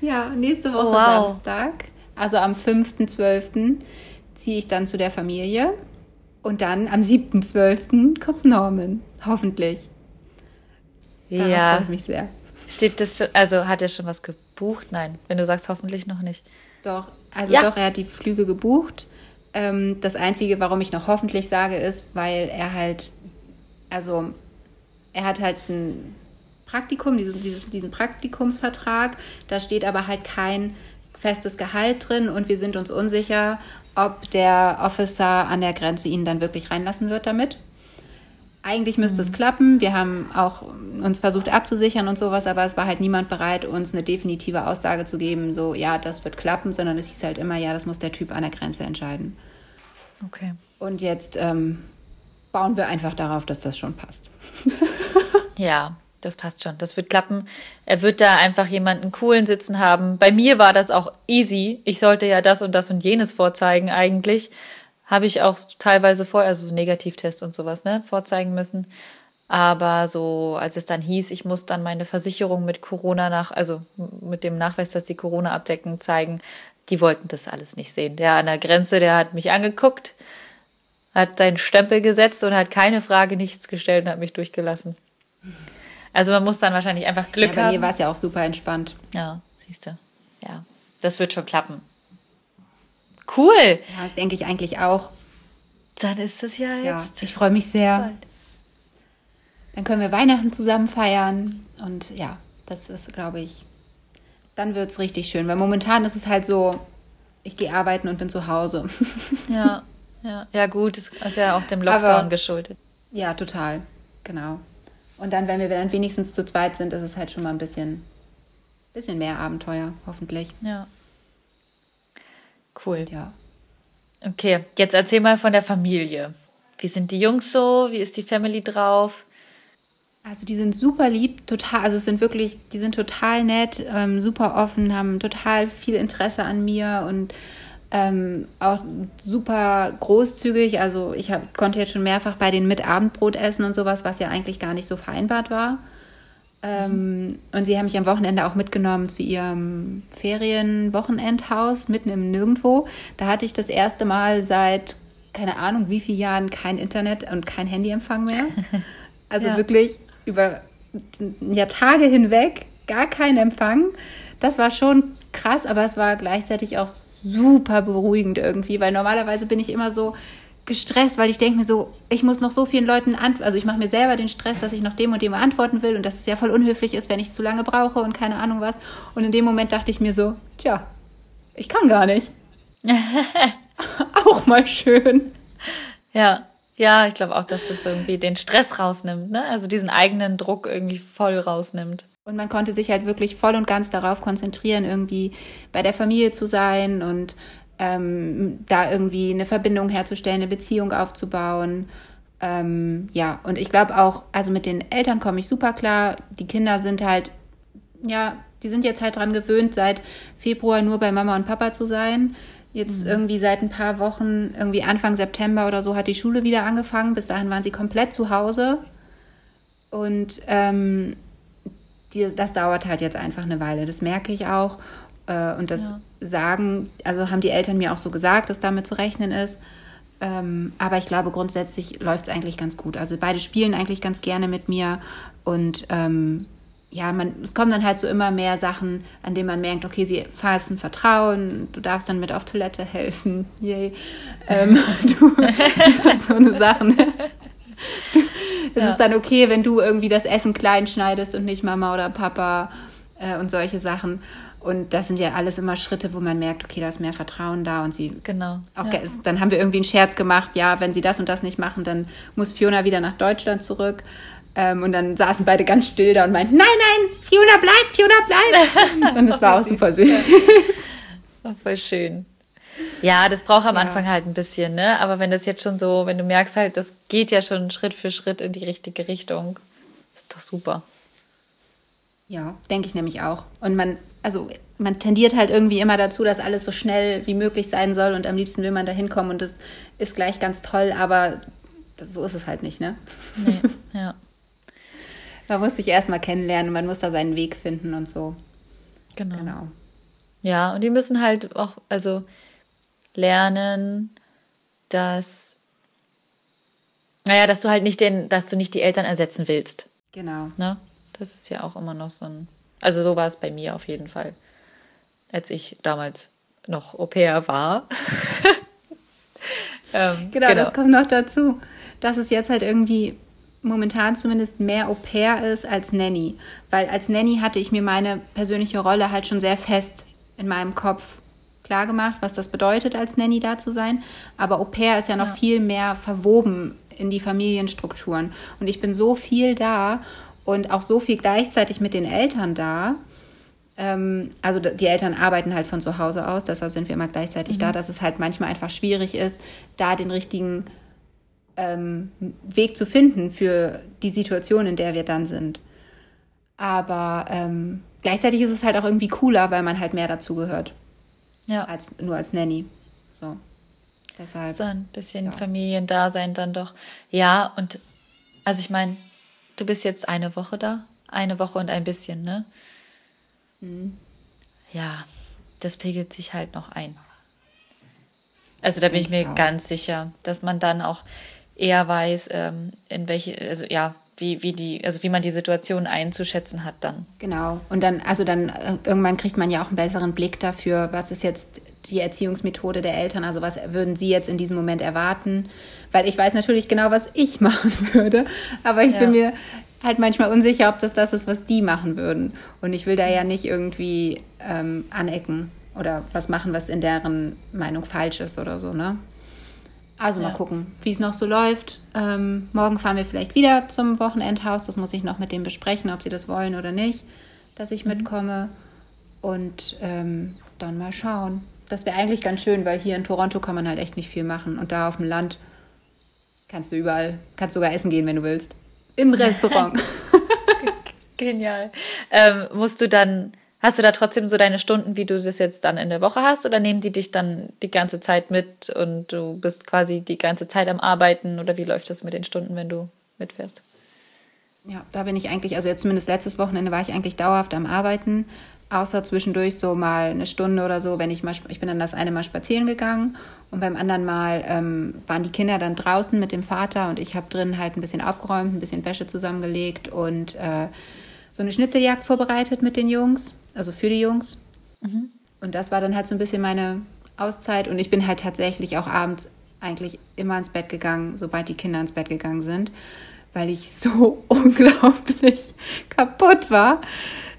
Ja, nächste Woche Oh, wow. Samstag, also am 5.12. ziehe ich dann zu der Familie. Und dann am 7.12. kommt Norman. Hoffentlich. Darauf freue Ja, ich mich sehr. steht das schon, also hat er schon was gebucht? Nein, wenn du sagst hoffentlich noch nicht. Doch, also Ja. doch, er hat die Flüge gebucht. Ähm, das Einzige, warum ich noch hoffentlich sage, ist, weil er halt, also er hat halt ein Praktikum, dieses, dieses, diesen Praktikumsvertrag. Da steht aber halt kein festes Gehalt drin und wir sind uns unsicher, ob der Officer an der Grenze ihn dann wirklich reinlassen wird damit. Eigentlich müsste es klappen. Wir haben auch uns versucht abzusichern und sowas, aber es war halt niemand bereit, uns eine definitive Aussage zu geben, so ja, das wird klappen, sondern es hieß halt immer, ja, das muss der Typ an der Grenze entscheiden. Okay. Und jetzt ähm, bauen wir einfach darauf, dass das schon passt. Ja, das passt schon. Das wird klappen. Er wird da einfach jemanden coolen sitzen haben. Bei mir war das auch easy. Ich sollte ja das und das und jenes vorzeigen eigentlich. Habe ich auch teilweise vorher, also so Negativtest und sowas, ne, vorzeigen müssen. Aber so, als es dann hieß, ich muss dann meine Versicherung mit Corona nach, also mit dem Nachweis, dass die Corona abdecken, zeigen, die wollten das alles nicht sehen. Der an der Grenze, der hat mich angeguckt, hat seinen Stempel gesetzt und hat keine Frage, nichts gestellt und hat mich durchgelassen. Also man muss dann wahrscheinlich einfach Ja, Glück bei mir haben. war es ja auch super entspannt. Ja, siehst du. Ja, das wird schon klappen. Cool. Ja, das denke ich eigentlich auch. Dann ist es ja Ja, jetzt. ich freue mich sehr. bald. Dann können wir Weihnachten zusammen feiern. Und ja, das ist, glaube ich, dann wird es richtig schön. Weil momentan ist es halt so, ich gehe arbeiten und bin zu Hause. Ja, ja, ja, gut, das ist ja auch dem Lockdown Aber- geschuldet. ja, total. Genau. Und dann, wenn wir dann wenigstens zu zweit sind, ist es halt schon mal ein bisschen, bisschen mehr Abenteuer, hoffentlich. Ja. Cool. Ja. Okay, jetzt erzähl mal von der Familie. Wie sind die Jungs so? Wie ist die Family drauf? Also die sind super lieb, total, also es sind wirklich, die sind total nett, ähm, super offen, haben total viel Interesse an mir und ähm, auch super großzügig. Also ich hab, konnte jetzt schon mehrfach bei denen mit Abendbrot essen und sowas, was ja eigentlich gar nicht so vereinbart war. Ähm, und sie haben mich am Wochenende auch mitgenommen zu ihrem Ferienwochenendhaus mitten im Nirgendwo. Da hatte ich das erste Mal seit keine Ahnung wie vielen Jahren kein Internet und kein Handyempfang mehr. Also Ja. wirklich über ja, Tage hinweg gar keinen Empfang. Das war schon krass, aber es war gleichzeitig auch super beruhigend irgendwie, weil normalerweise bin ich immer so gestresst, weil ich denke mir so, ich muss noch so vielen Leuten antworten, also ich mache mir selber den Stress, dass ich noch dem und dem antworten will und dass es ja voll unhöflich ist, wenn ich zu lange brauche und keine Ahnung was. Und in dem Moment dachte ich mir so, tja, ich kann gar nicht. auch mal schön. Ja, ja, ich glaube auch, dass das irgendwie den Stress rausnimmt, ne? Also diesen eigenen Druck irgendwie voll rausnimmt. Und man konnte sich halt wirklich voll und ganz darauf konzentrieren, irgendwie bei der Familie zu sein und ähm, da irgendwie eine Verbindung herzustellen, eine Beziehung aufzubauen. Ähm, ja, und ich glaube auch, also mit den Eltern komme ich super klar. Die Kinder sind halt, ja, die sind jetzt halt dran gewöhnt, seit Februar nur bei Mama und Papa zu sein. Jetzt irgendwie seit ein paar Wochen, irgendwie Anfang September oder so, hat die Schule wieder angefangen. Bis dahin waren sie komplett zu Hause. Und ähm, die, das dauert halt jetzt einfach eine Weile. Das merke ich auch. Äh, und das Ja. sagen, also haben die Eltern mir auch so gesagt, dass damit zu rechnen ist. Ähm, aber ich glaube, grundsätzlich läuft es eigentlich ganz gut. Also beide spielen eigentlich ganz gerne mit mir. Und ähm, ja, man, es kommen dann halt so immer mehr Sachen, an denen man merkt, okay, sie fassen Vertrauen, du darfst dann mit auf Toilette helfen. Yay. Ähm, du, so eine Sachen. Es Ja. ist dann okay, wenn du irgendwie das Essen klein schneidest und nicht Mama oder Papa äh, und solche Sachen. Und das sind ja alles immer Schritte, wo man merkt, okay, da ist mehr Vertrauen da und sie Genau. auch ja. dann haben wir irgendwie einen Scherz gemacht, ja, wenn sie das und das nicht machen, dann muss Fiona wieder nach Deutschland zurück. Ähm, und dann saßen beide ganz still da und meinten, nein, nein, Fiona bleibt, Fiona bleibt. und es war auch super süß. Oh, voll schön. Ja, das braucht am Ja. Anfang halt ein bisschen, ne? Aber wenn das jetzt schon so, wenn du merkst halt, das geht ja schon Schritt für Schritt in die richtige Richtung, ist doch super. Ja, denke ich nämlich auch. Und man, also man tendiert halt irgendwie immer dazu, dass alles so schnell wie möglich sein soll und am liebsten will man da hinkommen und das ist gleich ganz toll, aber das, so ist es halt nicht, ne? Nee, ja. man muss sich erstmal kennenlernen, man muss da seinen Weg finden und so. Genau. genau. Ja, und die müssen halt auch, also lernen, dass, naja, dass du halt nicht den, dass du nicht die Eltern ersetzen willst. Genau. Ne? Das ist ja auch immer noch so ein, also so war es bei mir auf jeden Fall, als ich damals noch Au pair war. ähm, genau, genau, das kommt noch dazu, dass es jetzt halt irgendwie momentan zumindest mehr Au pair ist als Nanny. Weil als Nanny hatte ich mir meine persönliche Rolle halt schon sehr fest in meinem Kopf klar gemacht, was das bedeutet, als Nanny da zu sein. Aber Au pair ist ja noch ja. viel mehr verwoben in die Familienstrukturen. Und ich bin so viel da und auch so viel gleichzeitig mit den Eltern da. Ähm, also die Eltern arbeiten halt von zu Hause aus, deshalb sind wir immer gleichzeitig mhm. da, dass es halt manchmal einfach schwierig ist, da den richtigen ähm, Weg zu finden für die Situation, in der wir dann sind. Aber ähm, gleichzeitig ist es halt auch irgendwie cooler, weil man halt mehr dazugehört. Ja. Als, nur als Nanny. So. Deshalb. So ein bisschen ja. Familiendasein dann doch. Ja, und also ich meine, du bist jetzt eine Woche da. Eine Woche und ein bisschen, ne? Mhm. Ja, das pegelt sich halt noch ein. Also da bin ich, ich mir auch. ganz sicher, dass man dann auch eher weiß, ähm, in welche, also ja, wie, wie die, also wie man die Situation einzuschätzen hat dann. Genau. Und dann, also dann äh, irgendwann kriegt man ja auch einen besseren Blick dafür, was ist jetzt die Erziehungsmethode der Eltern, also was würden sie jetzt in diesem Moment erwarten. Weil ich weiß natürlich genau, was ich machen würde, aber ich ja. bin mir halt manchmal unsicher, ob das das ist, was die machen würden. Und ich will da ja nicht irgendwie ähm, anecken oder was machen, was in deren Meinung falsch ist oder so, ne? Also ja. mal gucken, wie es noch so läuft. Ähm, morgen fahren wir vielleicht wieder zum Wochenendhaus. Das muss ich noch mit denen besprechen, ob sie das wollen oder nicht, dass ich mhm. mitkomme. Und ähm, dann mal schauen. Das wäre eigentlich ganz schön, weil hier in Toronto kann man halt echt nicht viel machen. Und da auf dem Land kannst du überall, kannst sogar essen gehen, wenn du willst. Im Restaurant. Genial. Ähm, musst du dann Hast du da trotzdem so deine Stunden, wie du es jetzt dann in der Woche hast, oder nehmen die dich dann die ganze Zeit mit und du bist quasi die ganze Zeit am Arbeiten oder wie läuft das mit den Stunden, wenn du mitfährst? Ja, da bin ich eigentlich, also jetzt zumindest letztes Wochenende war ich eigentlich dauerhaft am Arbeiten, außer zwischendurch so mal eine Stunde oder so, wenn ich mal, ich bin dann das eine Mal spazieren gegangen und beim anderen Mal ähm, waren die Kinder dann draußen mit dem Vater und ich habe drin halt ein bisschen aufgeräumt, ein bisschen Wäsche zusammengelegt und äh, so eine Schnitzeljagd vorbereitet mit den Jungs also für die Jungs. Mhm. Und das war dann halt so ein bisschen meine Auszeit. Und ich bin halt tatsächlich auch abends eigentlich immer ins Bett gegangen, sobald die Kinder ins Bett gegangen sind, weil ich so unglaublich kaputt war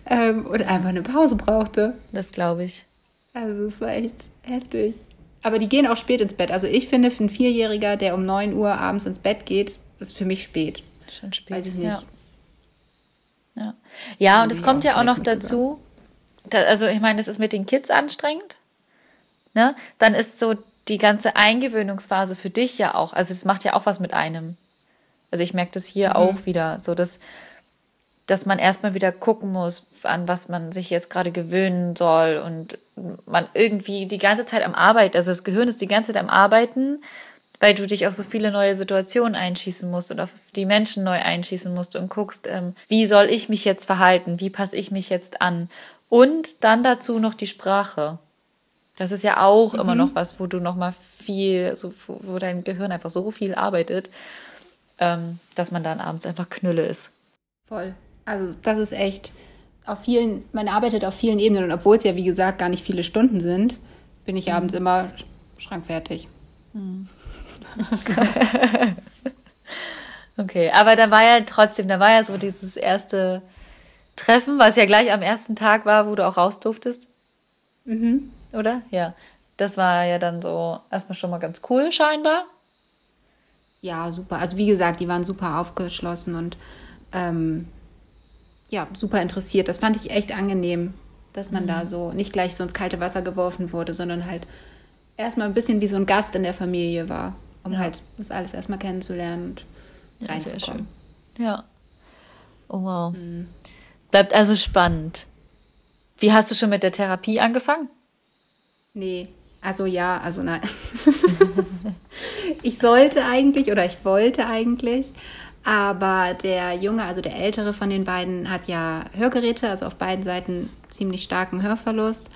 ähm, und einfach eine Pause brauchte. Das glaube ich. Also es war echt heftig. Aber die gehen auch spät ins Bett. Also ich finde, für einen Vierjähriger, der um 9 Uhr abends ins Bett geht, ist für mich spät. Schon spät. Weiß ich nicht. Ja, ja. ja und es kommt ja auch noch dazu, da, also ich meine, das ist mit den Kids anstrengend. Ne? Dann ist so die ganze Eingewöhnungsphase für dich ja auch, also es macht ja auch was mit einem. Also ich merke das hier mhm. auch wieder, so dass, dass man erstmal wieder gucken muss, an was man sich jetzt gerade gewöhnen soll und man irgendwie die ganze Zeit am Arbeiten, also das Gehirn ist die ganze Zeit am Arbeiten, weil du dich auf so viele neue Situationen einschießen musst und auf die Menschen neu einschießen musst und guckst, ähm, wie soll ich mich jetzt verhalten, wie passe ich mich jetzt an und dann dazu noch die Sprache. Das ist ja auch mhm. immer noch was, wo du noch mal viel, so, wo dein Gehirn einfach so viel arbeitet, ähm, dass man dann abends einfach Knülle ist. Voll. Also das ist echt auf vielen, man arbeitet auf vielen Ebenen und obwohl es ja wie gesagt gar nicht viele Stunden sind, bin ich mhm. abends immer schrankfertig. Mhm. okay, aber da war ja trotzdem, da war ja so dieses erste Treffen, was ja gleich am ersten Tag war, wo du auch raus durftest. Mhm. Oder? Ja. Das war ja dann so erstmal schon mal ganz cool, scheinbar. Ja, super. Also wie gesagt, die waren super aufgeschlossen und ähm, ja, super interessiert. Das fand ich echt angenehm, dass man mhm. da so nicht gleich so ins kalte Wasser geworfen wurde, sondern halt erstmal ein bisschen wie so ein Gast in der Familie war, um ja. halt das alles erstmal kennenzulernen und ja, reinzukommen. Sehr schön. Ja. Oh wow. Mhm. Bleibt also spannend. Wie hast du schon mit der Therapie angefangen? Nee, also ja, also nein. ich sollte eigentlich oder ich wollte eigentlich, aber der Junge, also der ältere von den beiden, hat ja Hörgeräte, also auf beiden Seiten ziemlich starken Hörverlust.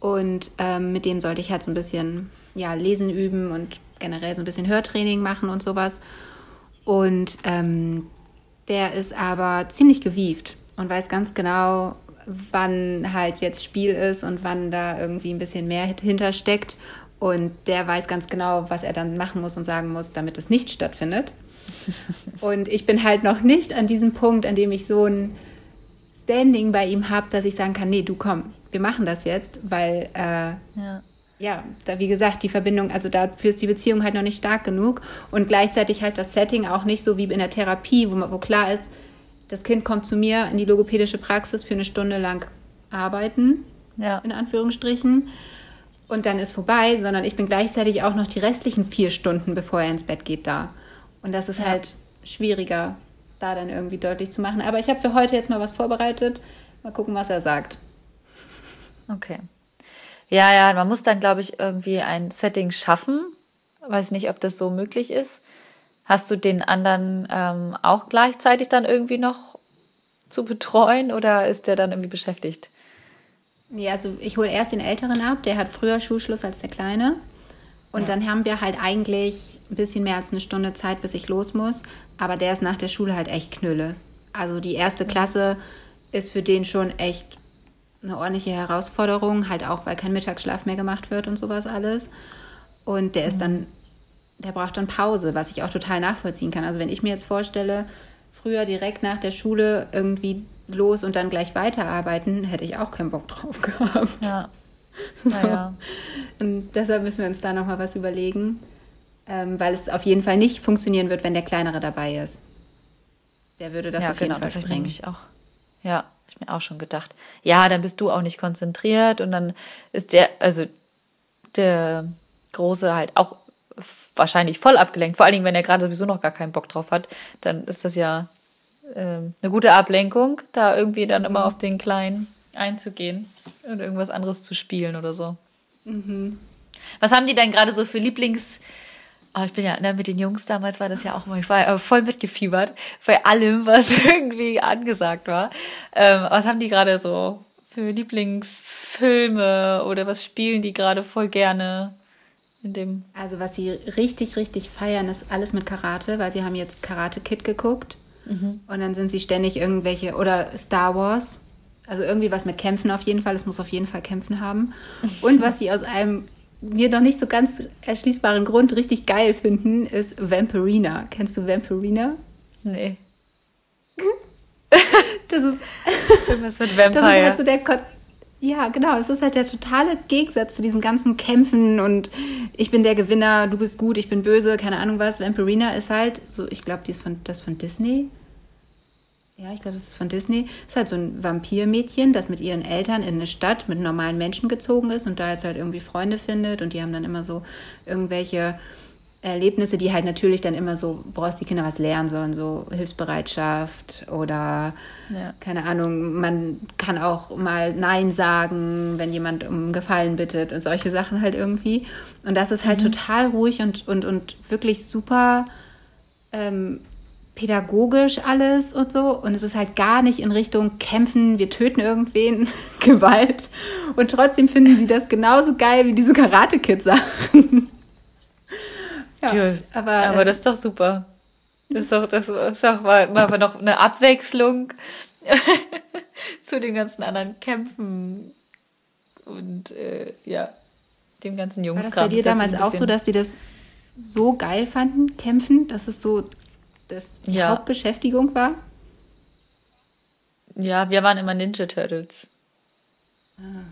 Und ähm, mit dem sollte ich halt so ein bisschen ja, lesen üben und generell so ein bisschen Hörtraining machen und sowas. Und ähm, der ist aber ziemlich gewieft und weiß ganz genau, wann halt jetzt Spiel ist und wann da irgendwie ein bisschen mehr hintersteckt. Und der weiß ganz genau, was er dann machen muss und sagen muss, damit es nicht stattfindet. und ich bin halt noch nicht an diesem Punkt, an dem ich so ein Standing bei ihm habe, dass ich sagen kann, nee, du komm, wir machen das jetzt, weil äh, ja. Ja, da wie gesagt, die Verbindung, also dafür ist die Beziehung halt noch nicht stark genug und gleichzeitig halt das Setting auch nicht so wie in der Therapie, wo, wo klar ist, das Kind kommt zu mir in die logopädische Praxis für eine Stunde lang arbeiten, ja. in Anführungsstrichen. Und dann ist vorbei, sondern ich bin gleichzeitig auch noch die restlichen vier Stunden, bevor er ins Bett geht, da. Und das ist ja. halt schwieriger, da dann irgendwie deutlich zu machen. Aber ich habe für heute jetzt mal was vorbereitet. Mal gucken, was er sagt. Okay. Ja, ja, man muss dann, glaube ich, irgendwie ein Setting schaffen. Weiß nicht, ob das so möglich ist. Hast du den anderen ähm, auch gleichzeitig dann irgendwie noch zu betreuen oder ist der dann irgendwie beschäftigt? Ja, also ich hole erst den Älteren ab, der hat früher Schulschluss als der Kleine. Und ja. dann haben wir halt eigentlich ein bisschen mehr als eine Stunde Zeit, bis ich los muss. Aber der ist nach der Schule halt echt Knülle. Also die erste Klasse ist für den schon echt eine ordentliche Herausforderung, halt auch, weil kein Mittagsschlaf mehr gemacht wird und sowas alles. Und der ist dann der braucht dann Pause, was ich auch total nachvollziehen kann. Also wenn ich mir jetzt vorstelle, früher direkt nach der Schule irgendwie los und dann gleich weiterarbeiten, hätte ich auch keinen Bock drauf gehabt. Ja. So. Ja. Und deshalb müssen wir uns da nochmal was überlegen, ähm, weil es auf jeden Fall nicht funktionieren wird, wenn der Kleinere dabei ist. Der würde das ja, auf genau, jeden Fall das sprengen. Ich auch. Ja, ich mir auch schon gedacht. Ja, dann bist du auch nicht konzentriert und dann ist der, also der Große halt auch wahrscheinlich voll abgelenkt. Vor allen Dingen, wenn er gerade sowieso noch gar keinen Bock drauf hat, dann ist das ja äh, eine gute Ablenkung, da irgendwie dann immer mhm. auf den Kleinen einzugehen und irgendwas anderes zu spielen oder so. Mhm. Was haben die denn gerade so für Lieblings... Oh, ich bin ja, ne, mit den Jungs damals war das ja auch immer, ich war ja voll mitgefiebert bei allem, was irgendwie angesagt war. Ähm, was haben die gerade so für Lieblingsfilme oder was spielen die gerade voll gerne? in dem. Also was sie richtig, richtig feiern, ist alles mit Karate, weil sie haben jetzt Karate Kid geguckt. Mhm. Und dann sind sie ständig irgendwelche, oder Star Wars. Also irgendwie was mit Kämpfen auf jeden Fall. Es muss auf jeden Fall Kämpfen haben. Und was sie aus einem mir noch nicht so ganz erschließbaren Grund richtig geil finden, ist Vampirina. Kennst du Vampirina? Nee. das ist. Irgendwas mit Vampire. Das ist halt so der, ja, genau. Es ist halt der totale Gegensatz zu diesem ganzen Kämpfen und ich bin der Gewinner, du bist gut, ich bin böse, keine Ahnung was. Vampirina ist halt so, ich glaube, die ist von, das von Disney. Ja, ich glaube, das ist von Disney. Ist halt so ein Vampirmädchen, das mit ihren Eltern in eine Stadt mit normalen Menschen gezogen ist und da jetzt halt irgendwie Freunde findet und die haben dann immer so irgendwelche Erlebnisse, die halt natürlich dann immer so, brauchst die Kinder was lernen sollen, so Hilfsbereitschaft oder ja. keine Ahnung, man kann auch mal Nein sagen, wenn jemand um Gefallen bittet und solche Sachen halt irgendwie. Und das ist halt mhm. total ruhig und, und, und wirklich super ähm, pädagogisch alles und so. Und es ist halt gar nicht in Richtung Kämpfen, wir töten irgendwen, Gewalt. Und trotzdem finden sie das genauso geil wie diese Karate-Kid-Sachen. Ja, ja aber, aber äh, das ist doch super. Das ist doch, das ist doch mal, mal noch eine Abwechslung zu den ganzen anderen Kämpfen und äh, ja, dem ganzen Jungskram. War das bei dir damals auch so, dass die das so geil fanden, kämpfen, dass es so dass die ja. Hauptbeschäftigung war? Ja, wir waren immer Ninja Turtles. Ah.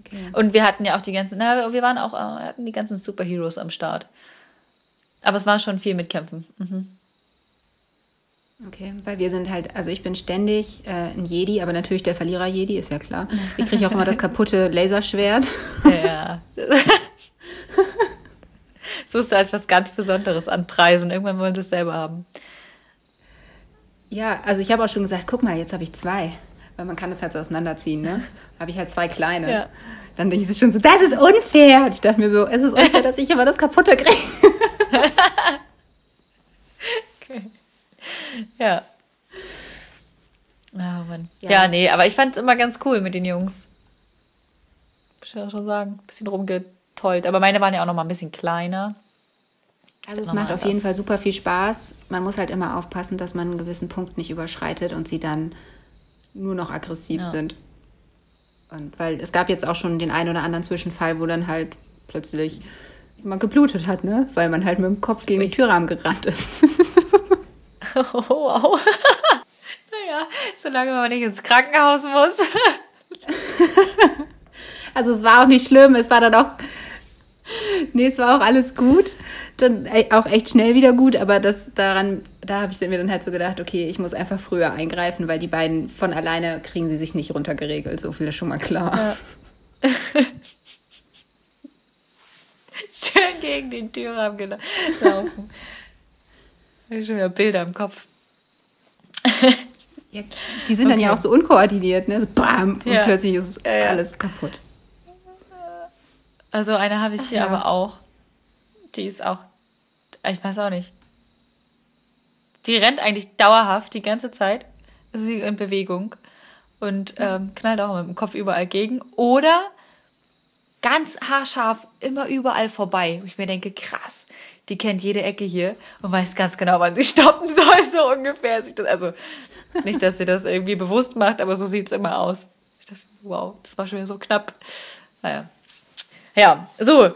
Okay. Und wir hatten ja auch die ganzen, na, wir waren auch, äh, hatten die ganzen Superheroes am Start. Aber es war schon viel mit Kämpfen. Mhm. Okay, weil wir sind halt, also ich bin ständig äh, ein Jedi, aber natürlich der Verlierer Jedi, ist ja klar. Ich kriege auch immer das kaputte Laserschwert. Ja. so ist als was ganz Besonderes anpreisen. Irgendwann wollen sie es selber haben. Ja, also ich habe auch schon gesagt, guck mal, jetzt habe ich zwei. Weil man kann das halt so auseinanderziehen, ne? Habe ich halt zwei kleine. Ja. Dann denke ich schon so, das ist unfair. Und ich dachte mir so, es ist unfair, dass ich immer das kaputte kriege. Ja. Oh Mann. Ja. Ja. nee, aber ich fand es immer ganz cool mit den Jungs. Ich ja schon sagen. Ein bisschen rumgetollt. Aber meine waren ja auch noch mal ein bisschen kleiner. Also es macht auf jeden Fall super viel Spaß. Man muss halt immer aufpassen, dass man einen gewissen Punkt nicht überschreitet und sie dann nur noch aggressiv Ja. sind. Und weil es gab jetzt auch schon den einen oder anderen Zwischenfall, wo dann halt plötzlich jemand geblutet hat, ne? Weil man halt mit dem Kopf gegen den Türrahmen gerannt ist. Oh, wow. naja, solange man nicht ins Krankenhaus muss. Also es war auch nicht schlimm, es war dann auch. Nee, es war auch alles gut. Dann auch echt schnell wieder gut, aber das daran, da habe ich mir dann halt so gedacht, okay, ich muss einfach früher eingreifen, weil die beiden von alleine kriegen sie sich nicht runtergeregelt, so viel ist schon mal klar. Schön gegen den Türrahmen gelaufen. Ich habe schon wieder Bilder im Kopf. Ja, die sind dann ja Okay. auch so unkoordiniert, ne? So bam, und Ja. plötzlich ist Ja, ja. alles kaputt. Also eine habe ich hier ja. aber auch. Die ist auch, ich weiß auch nicht. Die rennt eigentlich dauerhaft die ganze Zeit. Ist sie in Bewegung und ähm, knallt auch mit dem Kopf überall gegen. Oder ganz haarscharf immer überall vorbei. Wo ich mir denke, krass, die kennt jede Ecke hier und weiß ganz genau, wann sie stoppen soll, so ungefähr. Also nicht, dass sie das irgendwie bewusst macht, aber so sieht's immer aus. Ich dachte, wow, das war schon wieder so knapp. Naja. Ja, so.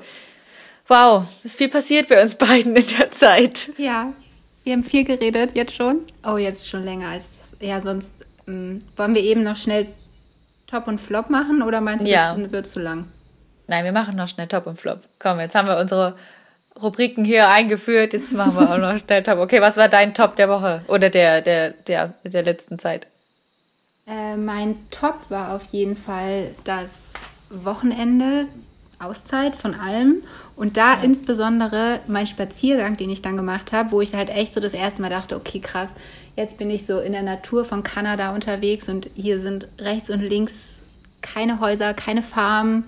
Wow, ist viel passiert bei uns beiden in der Zeit. Ja, wir haben viel geredet jetzt schon. Oh, jetzt schon länger als das. Ja, sonst ähm, wollen wir eben noch schnell Top und Flop machen oder meinst du, Ja. das wird zu lang? Nein, wir machen noch schnell Top und Flop. Komm, jetzt haben wir unsere Rubriken hier eingeführt. Jetzt machen wir auch noch schnell Top. Okay, was war dein Top der Woche oder der, der, der, der letzten Zeit? Äh, mein Top war auf jeden Fall das Wochenende, Auszeit von allem. Und da insbesondere mein Spaziergang, den ich dann gemacht habe, wo ich halt echt so das erste Mal dachte, okay, krass, jetzt bin ich so in der Natur von Kanada unterwegs und hier sind rechts und links keine Häuser, keine Farmen.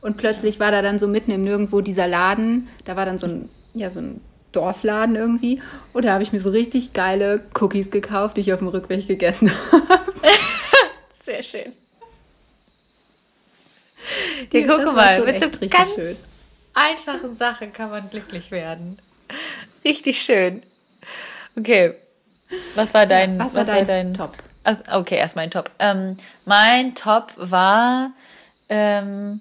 Und plötzlich war da dann so mitten im Nirgendwo dieser Laden. Da war dann so ein, ja, so ein Dorfladen irgendwie. Und da habe ich mir so richtig geile Cookies gekauft, die ich auf dem Rückweg gegessen habe. Sehr schön. Ja, Ja, guck mal, mit so ganz schön. einfachen Sachen kann man glücklich werden. Richtig schön. Okay. Was war dein, was war dein Top? Also, okay, erst mein Top. Ähm, mein Top war ähm,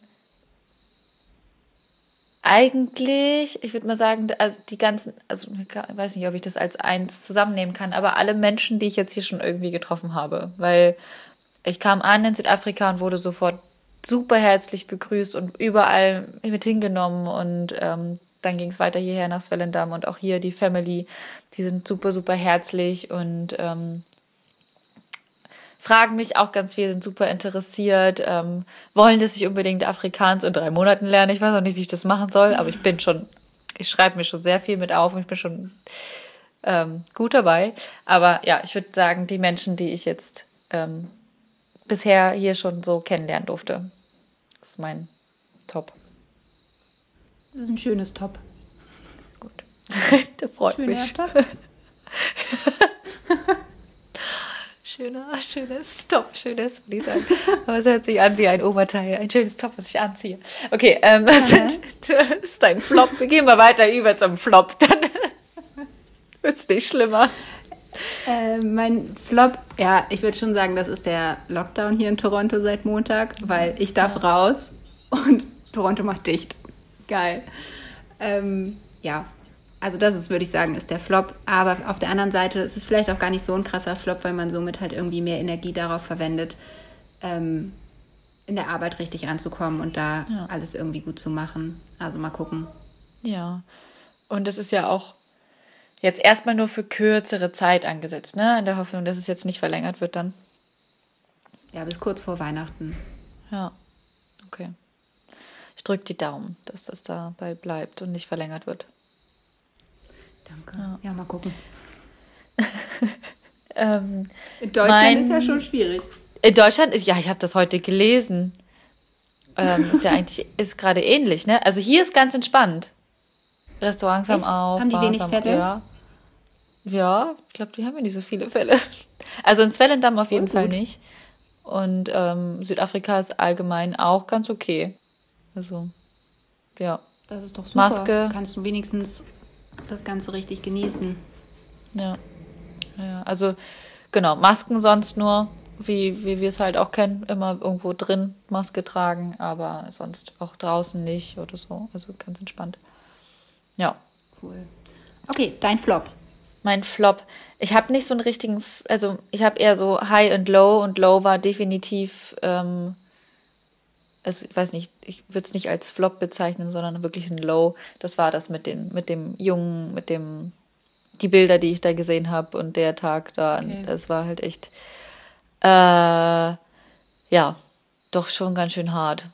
eigentlich, ich würde mal sagen, also die ganzen, also ich weiß nicht, ob ich das als eins zusammennehmen kann, aber alle Menschen, die ich jetzt hier schon irgendwie getroffen habe, weil ich kam an in Südafrika und wurde sofort super herzlich begrüßt und überall mit hingenommen und ähm, dann ging es weiter hierher nach Swellendam und auch hier die Family, die sind super, super herzlich und ähm, fragen mich auch ganz viel, sind super interessiert, ähm, wollen, dass ich unbedingt Afrikaans in drei Monaten lerne. Ich weiß auch nicht, wie ich das machen soll, aber ich bin schon, ich schreibe mir schon sehr viel mit auf und ich bin schon ähm, gut dabei. Aber ja, ich würde sagen, die Menschen, die ich jetzt ähm, bisher hier schon so kennenlernen durfte, das ist mein Top. Das ist ein schönes Top. Gut. das freut Schöner mich. Top. Schöner, schönes Top, schönes, würde ich sagen. Aber es hört sich an wie ein Oberteil. Ein schönes Top, was ich anziehe. Okay, ähm, was sind, das ist dein Flop. Wir gehen mal weiter über zum Flop. Dann wird's nicht schlimmer. Äh, mein Flop, ja, ich würde schon sagen, das ist der Lockdown hier in Toronto seit Montag, weil ich darf raus und Toronto macht dicht. Geil. Ähm, ja, also das ist, würde ich sagen, ist der Flop. Aber auf der anderen Seite ist es vielleicht auch gar nicht so ein krasser Flop, weil man somit halt irgendwie mehr Energie darauf verwendet, ähm, in der Arbeit richtig anzukommen und da Ja. alles irgendwie gut zu machen. Also mal gucken. Ja. Und es ist ja auch jetzt erstmal nur für kürzere Zeit angesetzt, ne? In der Hoffnung, dass es jetzt nicht verlängert wird dann. Ja, bis kurz vor Weihnachten. Ja. Okay. Ich drücke die Daumen, dass das dabei bleibt und nicht verlängert wird. Danke. Ja, mal gucken. Ähm, In Deutschland mein- ist ja schon schwierig. in Deutschland ist, ja, ich habe das heute gelesen. Ähm, ist ja eigentlich, ist gerade ähnlich, ne? Also hier ist ganz entspannt. Restaurants haben Echt? auf. Haben die Bars wenig Fälle? Ja. Ja, ich glaube, die haben ja nicht so viele Fälle. Also in Swellendam auf jeden Voll Fall nicht. Und ähm, Südafrika ist allgemein auch ganz okay. Also, ja. Das ist doch super. Maske. Kannst du wenigstens das Ganze richtig genießen. Ja. ja. Also, genau, Masken sonst nur, wie, wie wir es halt auch kennen, immer irgendwo drin Maske tragen, aber sonst auch draußen nicht oder so. Also ganz entspannt. Ja. Cool. Okay, dein Flop. Mein Flop. Ich habe nicht so einen richtigen, also ich habe eher so High und Low und Low war definitiv, ähm, also ich weiß nicht, ich würde es nicht als Flop bezeichnen, sondern wirklich ein Low. Das war das mit den, mit dem Jungen, mit dem, die Bilder, die ich da gesehen habe und der Tag da. Okay. Das war halt echt, äh, ja, doch schon ganz schön hart,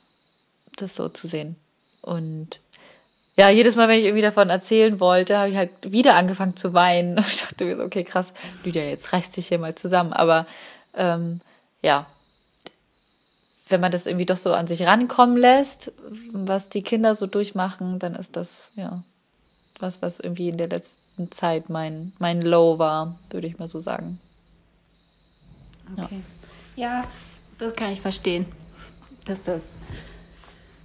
das so zu sehen. Und ja, jedes Mal, wenn ich irgendwie davon erzählen wollte, habe ich halt wieder angefangen zu weinen. Und ich dachte mir so, okay, krass, Lydia, jetzt reißt dich hier mal zusammen. Aber ähm, ja, wenn man das irgendwie doch so an sich rankommen lässt, was die Kinder so durchmachen, dann ist das ja was, was irgendwie in der letzten Zeit mein, mein Low war, würde ich mal so sagen. Okay. Ja, das kann ich verstehen. Dass das,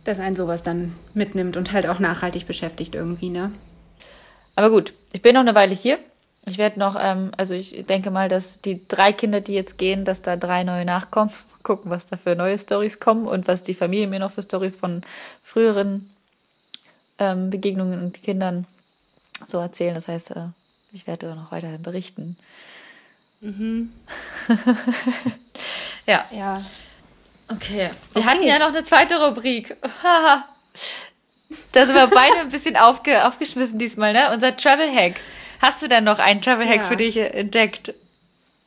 dass ein sowas dann mitnimmt und halt auch nachhaltig beschäftigt irgendwie, ne? Aber gut, ich bin noch eine Weile hier. Ich werde noch, ähm, also ich denke mal, dass die drei Kinder, die jetzt gehen, dass da drei neue nachkommen. Gucken, was da für neue Stories kommen und was die Familie mir noch für Stories von früheren ähm, Begegnungen und Kindern so erzählen. Das heißt, äh, ich werde noch weiterhin berichten. ja. Ja. Okay. Wir Okay. hatten ja noch eine zweite Rubrik. Haha. da sind wir beide ein bisschen aufge aufgeschmissen diesmal, ne? Unser Travel Hack. Hast du denn noch einen Travel Hack Ja. für dich entdeckt?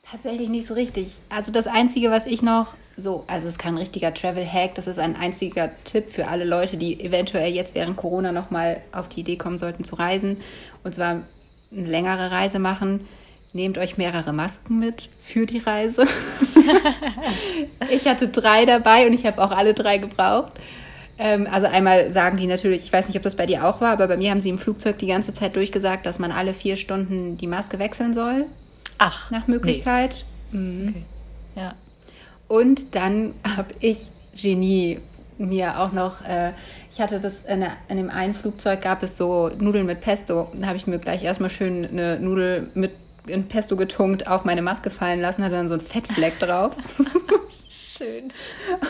Tatsächlich nicht so richtig. Also das Einzige, was ich noch so, also es ist kein richtiger Travel-Hack, das ist ein einziger Tipp für alle Leute, die eventuell jetzt während Corona nochmal auf die Idee kommen sollten zu reisen. Und zwar eine längere Reise machen. Nehmt euch mehrere Masken mit für die Reise. ich hatte drei dabei und ich habe auch alle drei gebraucht. Ähm, also einmal sagen die natürlich, ich weiß nicht, ob das bei dir auch war, aber bei mir haben sie im Flugzeug die ganze Zeit durchgesagt, dass man alle vier Stunden die Maske wechseln soll Ach, nach Möglichkeit. Mhm. Nee. Ja. Und dann habe ich Genie mir auch noch, äh, ich hatte das in, der- in dem einen Flugzeug gab es so Nudeln mit Pesto. Da habe ich mir gleich erstmal schön eine Nudel mit in Pesto getunkt auf meine Maske fallen lassen, hatte dann so einen Fettfleck drauf Schön.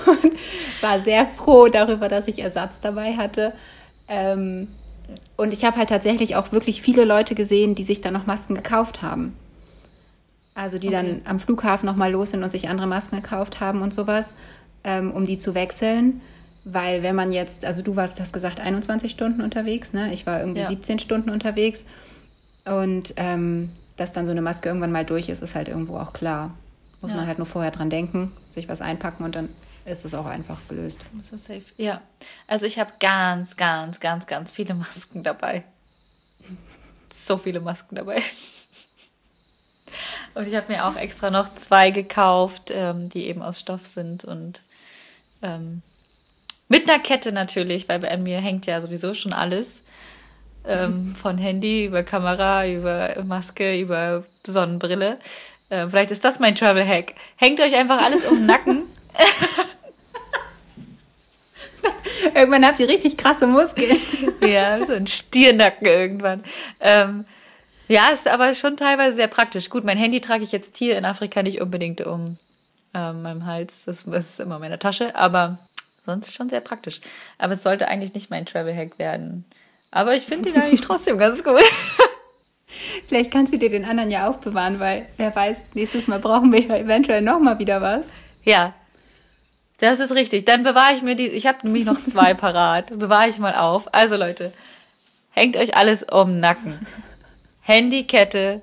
und war sehr froh darüber, dass ich Ersatz dabei hatte. Ähm, und ich habe halt tatsächlich auch wirklich viele Leute gesehen, die sich dann noch Masken gekauft haben. Also die Okay. dann am Flughafen nochmal los sind und sich andere Masken gekauft haben und sowas, ähm, um die zu wechseln. Weil wenn man jetzt, also du warst, hast gesagt, 21 Stunden unterwegs, ne? Ich war irgendwie Ja. 17 Stunden unterwegs. Und ähm, dass dann so eine Maske irgendwann mal durch ist, ist halt irgendwo auch klar. Muss Ja. man halt nur vorher dran denken, sich was einpacken und dann ist es auch einfach gelöst. So safe. Ja. Also ich habe ganz, ganz, ganz, ganz viele Masken dabei. So viele Masken dabei. Und ich habe mir auch extra noch zwei gekauft, ähm, die eben aus Stoff sind und ähm, mit einer Kette natürlich, weil bei mir hängt ja sowieso schon alles. Ähm, von Handy über Kamera, über Maske, über Sonnenbrille. Äh, vielleicht ist das mein Travel Hack. Hängt euch einfach alles um den Nacken. Irgendwann habt ihr richtig krasse Muskeln. Ja, so ein Stiernacken irgendwann. Ähm, ja, ist aber schon teilweise sehr praktisch. Gut, mein Handy trage ich jetzt hier in Afrika nicht unbedingt um ähm, meinem Hals. Das, das ist immer meine Tasche, aber sonst schon sehr praktisch. Aber es sollte eigentlich nicht mein Travel-Hack werden. Aber ich finde ihn eigentlich trotzdem ganz cool. Vielleicht kannst du dir den anderen ja aufbewahren, weil wer weiß, nächstes Mal brauchen wir ja eventuell nochmal wieder was. Ja, das ist richtig. Dann bewahre ich mir die. Ich habe nämlich noch zwei parat. Bewahre ich mal auf. Also Leute, hängt euch alles um den Nacken. Handykette.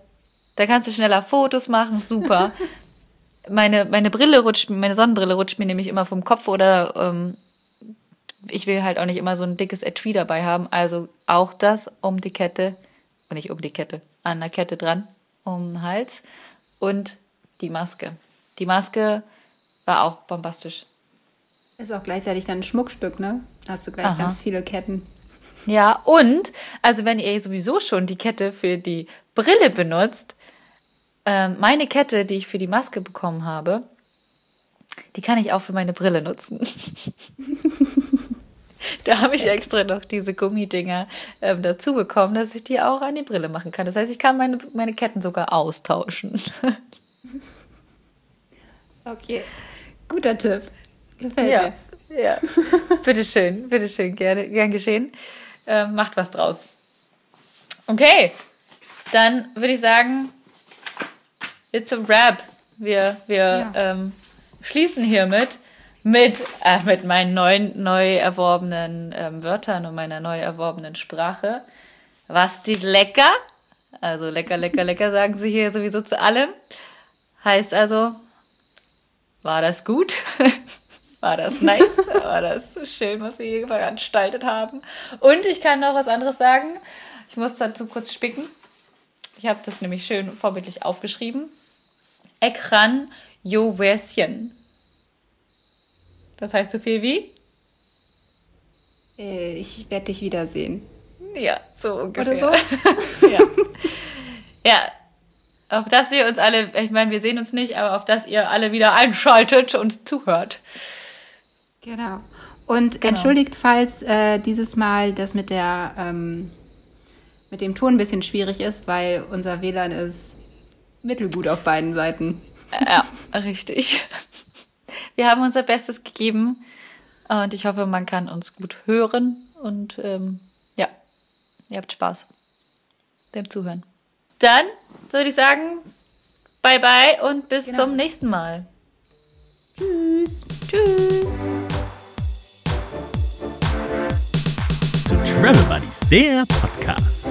Da kannst du schneller Fotos machen. Super. Meine, meine Brille rutscht, meine Sonnenbrille rutscht mir nämlich immer vom Kopf oder ähm, ich will halt auch nicht immer so ein dickes Etui dabei haben. Also auch das um die Kette, und nicht um die Kette, an der Kette dran, um den Hals. Und die Maske. Die Maske war auch bombastisch. Ist auch gleichzeitig dann ein Schmuckstück, ne? Hast du gleich Aha. ganz viele Ketten. Ja, und, also wenn ihr sowieso schon die Kette für die Brille benutzt, ähm, meine Kette, die ich für die Maske bekommen habe, die kann ich auch für meine Brille nutzen. da habe ich extra noch diese Gummidinger ähm, dazu bekommen, dass ich die auch an die Brille machen kann. Das heißt, ich kann meine, meine Ketten sogar austauschen. Okay. Guter Tipp. Gefällt ja, mir. ja. bitteschön, bitteschön, gerne, gern geschehen. Ähm, macht was draus. Okay, dann würde ich sagen, it's a wrap. Wir, wir Ja. ähm, schließen hiermit mit, äh, mit meinen neuen, neu erworbenen ähm, Wörtern und meiner neu erworbenen Sprache. Was die lecker? Also lecker, lecker, lecker sagen sie hier sowieso zu allem. Heißt also, war das gut? War das nice? War das schön, was wir hier veranstaltet haben? Und ich kann noch was anderes sagen. Ich muss dazu kurz spicken. Ich habe das nämlich schön vorbildlich aufgeschrieben. Ekran Joversien. Das heißt so viel wie? Äh, Ich werde dich wiedersehen. Ja, so ungefähr. Oder ja. ja. Auf dass wir uns alle, ich meine, wir sehen uns nicht, aber auf dass ihr alle wieder einschaltet und zuhört. Genau. Und entschuldigt, falls äh, dieses Mal das mit der ähm, mit dem Ton ein bisschen schwierig ist, weil unser WLAN ist mittelgut auf beiden Seiten. Ja, richtig. Wir haben unser Bestes gegeben und ich hoffe, man kann uns gut hören und ähm, ja, ihr habt Spaß beim Zuhören. Dann würde ich sagen, bye bye und bis Genau. zum nächsten Mal. Tschüss. Tschüss. Travel Buddies, der Podcast.